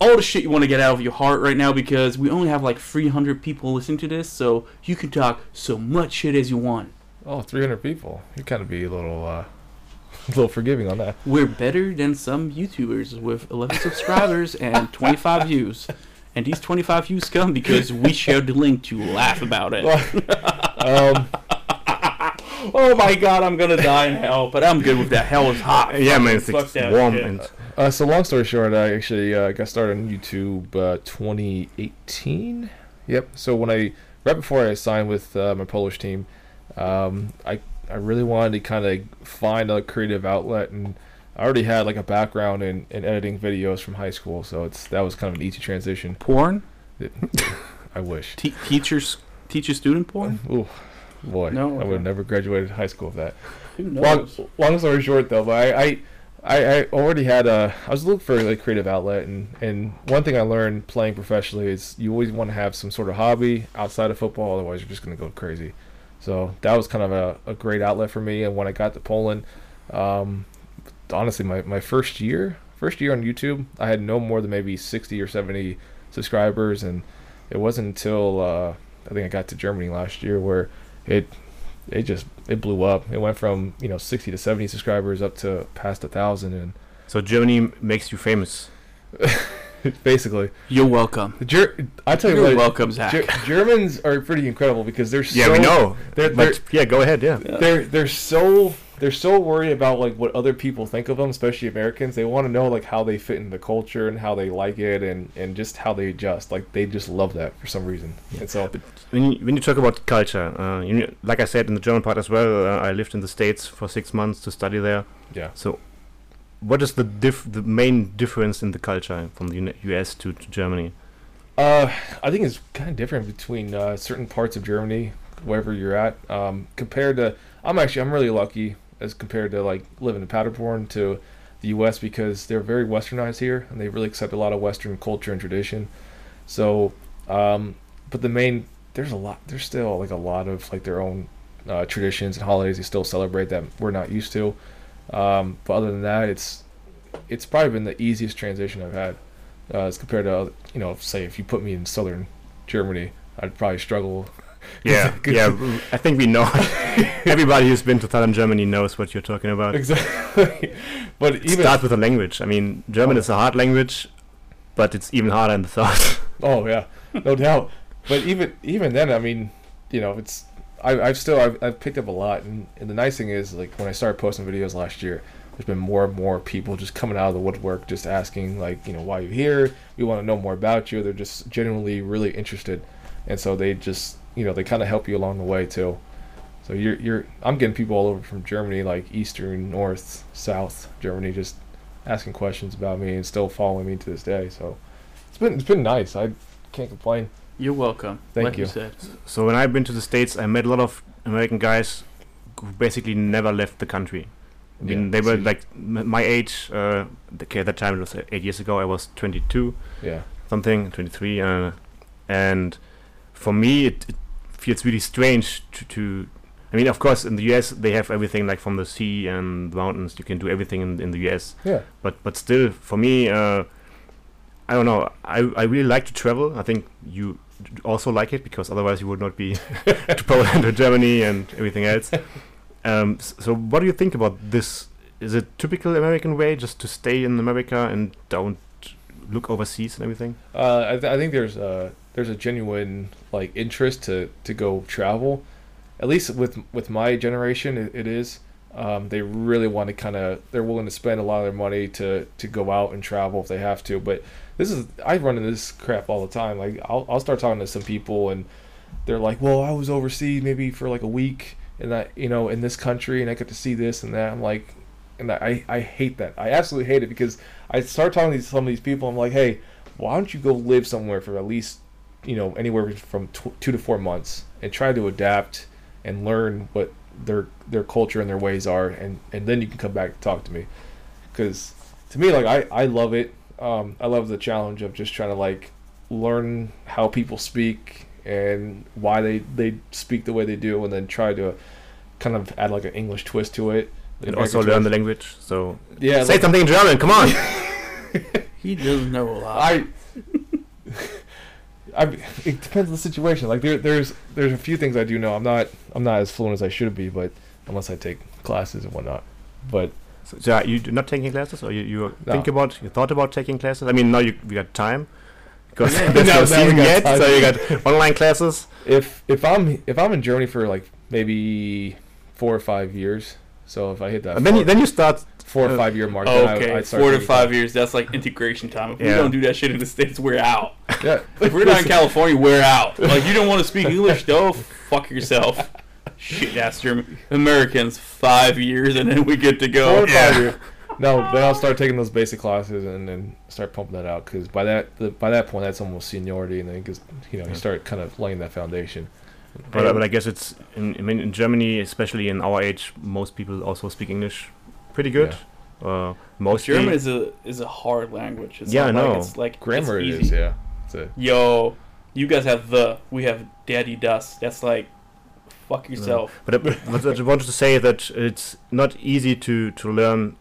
all the shit you want to get out of your heart right now because we only have like 300 people listening to this, so you can talk so much shit as you want. Oh, 300 people. You kind of be a little, uh, [LAUGHS] a little forgiving on that. We're better than some YouTubers with 11 subscribers and [LAUGHS] 25 views. And these 25 views come because we shared the link to laugh about it. [LAUGHS] um, oh my god, I'm gonna die in hell, but I'm good with that. Hell is hot. yeah, man, it's, Fuck it's warm shit. and uh, so long story short, I actually uh, got started on YouTube uh, 2018. Yep. So when I right before I signed with uh, my Polish team, um, I I really wanted to kind of find a creative outlet, and I already had like a background in, in editing videos from high school, so it's that was kind of an easy transition. Porn? [LAUGHS] I wish. Te- teachers, teacher student porn? Ooh, boy, No, I would have never graduated high school with that. Who long, knows? long story short though, but I, I, I, I already had a. I was looking for a like, creative outlet, and and one thing I learned playing professionally is you always want to have some sort of hobby outside of football, otherwise you're just gonna go crazy. So that was kind of a, a great outlet for me. And when I got to Poland, um, honestly, my, my first year, first year on YouTube, I had no more than maybe sixty or seventy subscribers, and it wasn't until uh, I think I got to Germany last year where it it just it blew up. It went from you know 60 to 70 subscribers up to past a thousand, and so Germany makes you famous. [LAUGHS] basically, You're welcome. Ger- I tell you You're what, welcome, Zach. Ger- Germans are pretty incredible because they're Yeah, so, we know. They're, But yeah, go ahead. Yeah. they're, they're they're so they're so worried about like what other people think of them, especially Americans. They want to know like how they fit in the culture and how they like it and and just how they adjust. Like they just love that for some reason. And so When you, when you talk about culture, uh, you like I said in the German part as well, uh, I lived in the States for six months to study there. yeah. So, what is the diff- the main difference in the culture from the US to, to Germany? Uh, I think it's kind of different between uh, certain parts of Germany, wherever you're at. Um, compared to, I'm actually I'm really lucky as compared to like living in Paderborn to the U.S. because they're very westernized here and they really accept a lot of Western culture and tradition. So, um, but the main there's a lot there's still like a lot of like their own uh, traditions and holidays they still celebrate that we're not used to. Um, but other than that, it's it's probably been the easiest transition I've had uh, as compared to you know say if you put me in southern Germany, I'd probably struggle. Yeah, [LAUGHS] yeah. I think we know. [LAUGHS] Everybody who's been to southern Germany knows what you're talking about. Exactly. [LAUGHS] but even Start with the language. I mean, German oh. is a hard language, but it's even harder in the south. Oh yeah, no doubt. But even even then, I mean, you know, it's I, I've still I've, I've picked up a lot, and, and the nice thing is like when I started posting videos last year, there's been more and more people just coming out of the woodwork, just asking like, you know, why you here? We want to know more about you. They're just genuinely really interested, and so they just you know they kind of help you along the way too. So you're you're I'm getting people all over from Germany, like Eastern, North, South Germany, just asking questions about me and still following me to this day. So it's been it's been nice. I can't complain. You're welcome. Thank like you. you. said. so when I've been to the states, I met a lot of American guys who basically never left the country. I mean, Yeah, they were like my age. Uh, okay, at that time it was eight years ago. I was 22. Yeah, something 23 uh, and for me it, it feels really strange to, to. I mean, of course, in the US they have everything like from the sea and the mountains. You can do everything in, in the US. Yeah. But but still, for me, uh, I don't know. I I really like to travel. I think you also like it because otherwise you would not be [LAUGHS] to Poland or Germany and everything else. [LAUGHS] Um, so what do you think about this? Is it typical American way just to stay in America and don't look overseas and everything? Uh, I, th- I think there's a there's a genuine like interest to to go travel. At least with with my generation, it, it is. Um, they really want to kind of they're willing to spend a lot of their money to to go out and travel if they have to. But this is I run into this crap all the time. Like I'll I'll start talking to some people and they're like, well, I was overseas maybe for like a week and that you know in this country and I got to see this and that. I'm like, and I I hate that. I absolutely hate it because I start talking to some of these people. I'm like, hey, why don't you go live somewhere for at least you know anywhere from tw- two to four months and try to adapt and learn what their their culture and their ways are and and then you can come back and talk to me because to me like i i love it um i love the challenge of just trying to like learn how people speak and why they they speak the way they do and then try to kind of add like an english twist to it And also learn the language. So yeah say like, something in German. Come on. [LAUGHS] He doesn't know a lot. I, [LAUGHS] I, it depends on the situation. Like there, there's, there's a few things I do know. I'm not, I'm not as fluent as I should be, but unless I take classes and whatnot. But So, so are you not taking classes, or you, you No. think about you thought about taking classes? I mean, now you you got time because Yeah. [LAUGHS] there's [LAUGHS] Now- no season yet, time. so you got [LAUGHS] online classes. if if I'm if I'm in Germany for like maybe four or five years, so if I hit that And then four, you, then you start. four or uh, five year mark, then I, okay, I'd start four to taking five years. That's like integration time. If we don't do that shit in the states, we're out. Yeah, If we're not in California, we're out. Like you don't want to speak English, though. Fuck yourself. Shit ass German Americans. Five years and then we get to go. four go. or five years. No, then I'll start taking those basic classes and then start pumping that out because by that the, by that point that's almost seniority and then because you know you start kind of laying that foundation. But, uh, but I guess it's in I mean in Germany, especially in our age, most people also speak English pretty good. Uh, mostly. German is a is a hard language. It's Yeah, not I like. It's like Grammar it's easy. is, yeah. A, Yo, you guys have the. We have daddy dust. That's like, fuck yourself. But, uh, but I wanted to say that it's not easy to, to learn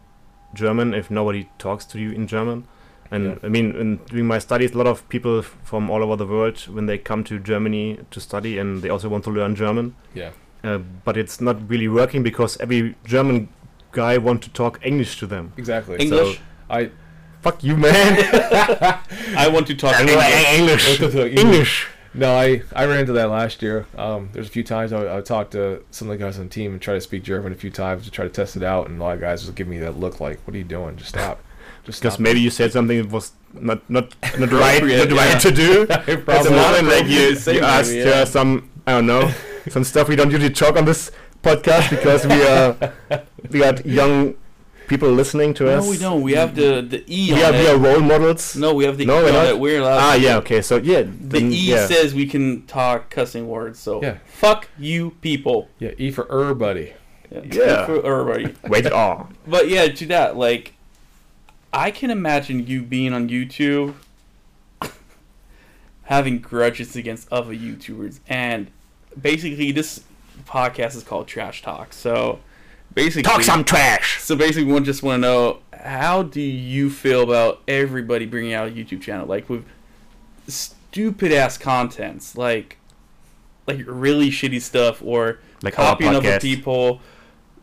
German if nobody talks to you in German. And Yeah. I mean, in doing my studies, a lot of people from all over the world, when they come to Germany to study, and they also want to learn German, yeah. uh, but it's not really working because every German guy want to talk English to them. Exactly. English. I Fuck you, man! [LAUGHS] I want to talk English. English. [LAUGHS] English. No, I, I ran into that last year. Um, there's a few times I, I talked to some of the guys on the team and try to speak German a few times to try to test it out, and a lot of guys would give me that look like, "What are you doing? Just stop." Because maybe you said something that was not not not right, not right yeah. to do. At the moment, like you, you maybe, asked yeah. uh, some, I don't know, some stuff we don't usually talk on this podcast because we are [LAUGHS] we got young people listening to us. No, we don't. We have the the E We on are, it. we are role models. no, we have the No, E we're not. it. We're allowed. Ah, yeah. Okay, so yeah, The then, E yeah. says we can talk cussing words. So Yeah. fuck you, people. Yeah, E for everybody. Yeah. For everybody. Rated R. [LAUGHS] But yeah, to that, like, I can imagine you being on YouTube, having grudges against other YouTubers, and basically this podcast is called Trash Talk. So basically, Talk some trash. So basically, we just want to know how do you feel about everybody bringing out a YouTube channel, like with stupid ass contents, like like really shitty stuff, or Like copying other people.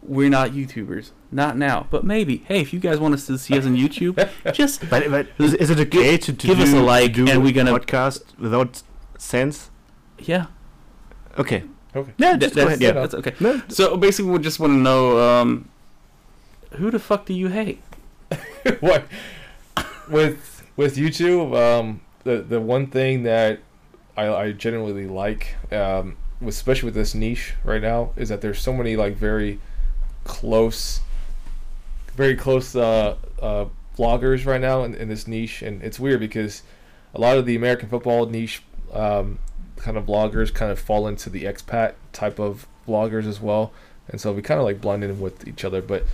We're not YouTubers, not now, but maybe. Hey, if you guys want us to see us on YouTube, [LAUGHS] just But, but is, is it okay to, to give do, us a like do and we gonna- podcast without sense? yeah, Okay. Okay. Yeah, That- just go that's, ahead. Yeah. that's okay. No, So basically, we just want to know um, who the fuck do you hate? [LAUGHS] what with with YouTube um the the one thing that I, I genuinely like um especially with this niche right now is that there's so many like very close very close uh uh vloggers right now in, in this niche. And it's weird because a lot of the American football niche um kind of vloggers kind of fall into the expat type of vloggers as well. And so we kind of like blend in with each other. But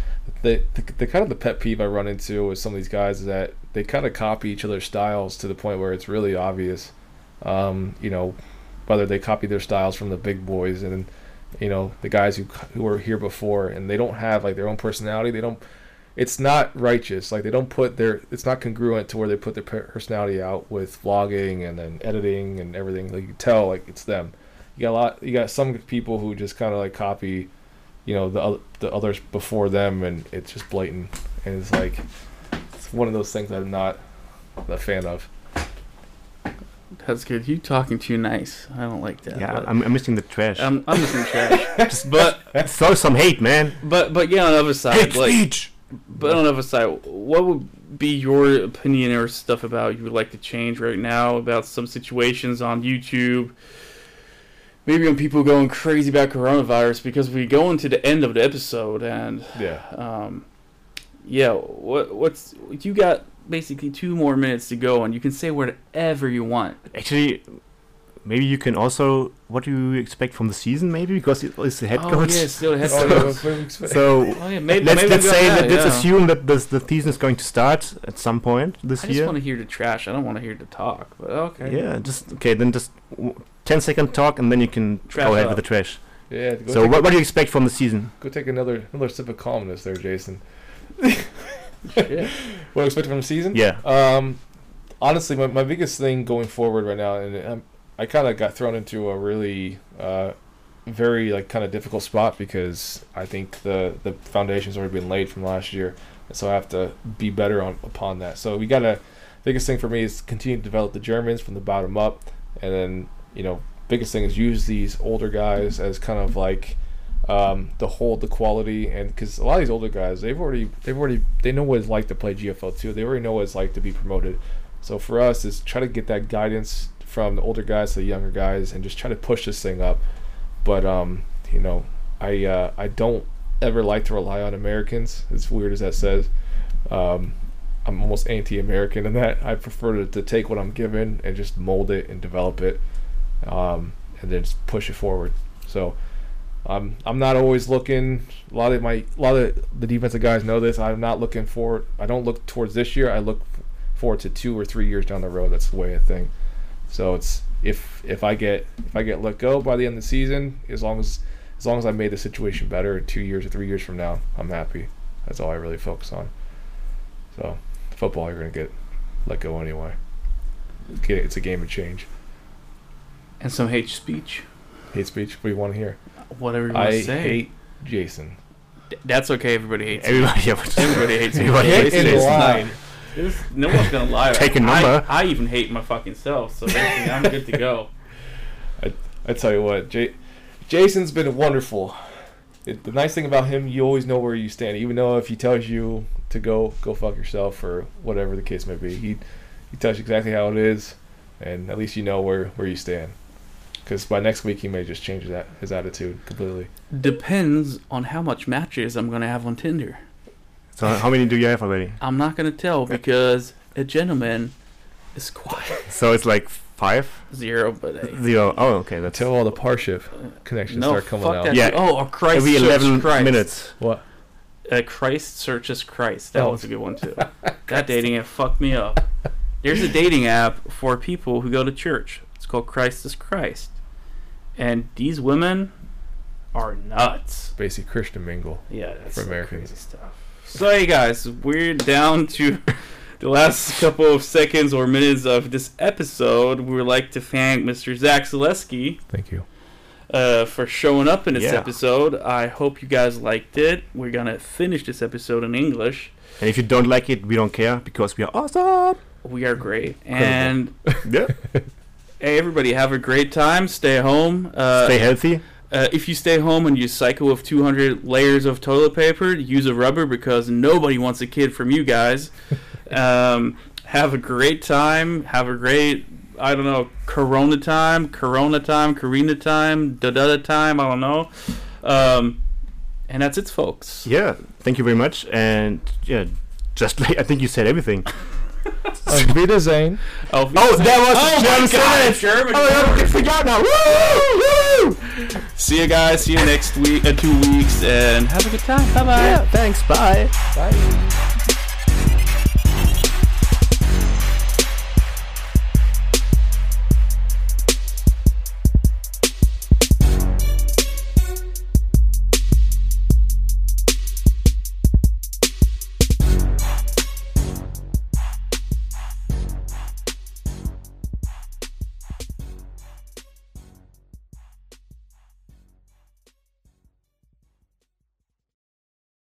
the, the, the kind of the pet peeve I run into with some of these guys is that they kind of copy each other's styles to the point where it's really obvious. Um, you know, whether they copy their styles from the big boys. And you know the guys who who were here before, and they don't have like their own personality. They don't. It's not righteous. Like they don't put their. It's not congruent to where they put their personality out with vlogging and then editing and everything. Like you can tell, like it's them. You got a lot. You got some people who just kind of like copy, you know, the the others before them, and it's just blatant. And it's like it's one of those things I'm not a fan of. That's good. You talking too nice. I don't like that. Yeah, I'm, I'm missing the trash. I'm, I'm missing trash. [LAUGHS] but Throw some hate, man. but but yeah, on the other side, like but on the other side, what would be your opinion or stuff about you would like to change right now about some situations on YouTube? Maybe on people going crazy about coronavirus because we go into the end of the episode and Yeah. um, yeah, what what's you got basically two more minutes to go and you can say whatever you want. Actually, maybe you can also. What do you expect from the season? Maybe because it is the head oh coach. [LAUGHS] Oh, yeah, still head Oh, coach. yeah, what- what- So Oh yeah, maybe let's, maybe let's say that, that, let's yeah. assume that this, the season is going to start at some point this I just year. want to hear the trash. I don't want to hear the talk. But okay. Yeah, just okay. Then just w- 10 second talk, and then you can Trash go ahead up. with the trash. yeah. Go So take, what, what do you expect from the season? go take another another sip of calmness there, Jason. [LAUGHS] Shit. What I expect from the season? Yeah. Um, honestly, my, my biggest thing going forward right now, and um, I kind of got thrown into a really, uh, very like kind of difficult spot because I think the the foundation's already been laid from last year, and so I have to be better on upon that. So we gotta. Biggest thing for me is continue to develop the Germans from the bottom up, and then you know, biggest thing is use these older guys as kind of like um, to hold the quality and because a lot of these older guys they've already they've already they know what it's like to play GFL two they already know what it's like to be promoted. So for us is try to get that guidance from the older guys to the younger guys and just try to push this thing up. But um you know I uh, I don't ever like to rely on Americans as weird as that says. Um, I'm almost anti-American in that. I prefer to, to take what I'm given and just mold it and develop it um, and then just push it forward. So um, I'm not always looking. A lot of my, a lot of the defensive guys know this. I'm not looking forward. I don't look towards this year. I look forward to two or three years down the road. That's the way I think. So it's if if I get if I get let go by the end of the season, as long as as long as I made the situation better two years or three years from now, I'm happy. That's all I really focus on. So football, you're gonna get let go anyway. It's a game of change. And some hate speech. Hate speech. What do you want to hear? Whatever you want I to say. hate Jason. Th- That's okay. Everybody hates. Everybody, yeah, Everybody hates. Everybody hates it's Jason. not- it's- no one's gonna lie. Take a I- number. I, even hate my fucking self, so I'm good to go. [LAUGHS] I tell you what, J- Jason's been wonderful. It, the nice thing about him, you always know where you stand, even though if he tells you to go go fuck yourself or whatever the case may be, he he tells you exactly how it is, and at least you know where where you stand. Because by next week he may just change that his attitude completely. Depends on how much matches I'm gonna have on Tinder. So how many do you have already? I'm not gonna tell because a gentleman is quiet. So it's like five, Zero, but a zero. Oh, okay, that's Until all the Parship connections no. start coming fuck out. that. Yeah. dude. Oh, a Christ every eleven Christ. minutes. What? Uh, Christ searches Christ. That Oh. was a good one too. [LAUGHS] that dating app fucked me up. There's a dating app for people who go to church. It's called Christ is Christ, and these women are nuts. Basically, Christian mingle. Yeah, that's For Americans. crazy stuff. So, hey guys, we're down to [LAUGHS] the last couple of seconds or minutes of this episode. We would like to thank Mr. Zach Zaleski Thank you. uh, for showing up in this Yeah. episode. I hope you guys liked it. We're gonna finish this episode in English. And if you don't like it, we don't care because we are awesome. We are great, and [LAUGHS] Yeah. [LAUGHS] hey, everybody, have a great time. Stay home. Uh, Stay healthy. Uh, if you stay home and you cycle with 200 layers of toilet paper, use a rubber because nobody wants a kid from you guys. [LAUGHS] um, have a great time. Have a great, I don't know, Corona time, Corona time, Karina time, da da da time. I don't know. Um, and that's it, folks. Yeah. Thank you very much. And yeah, just [LAUGHS] like I think you said everything. Auf Wiedersehen. Oh, Oh, that was oh German my God. German. Oh, I forgot now. Woo! Woo! See you guys. See you next week, uh, two weeks, and have a good time. Bye bye. Yeah. Thanks. Bye. Bye.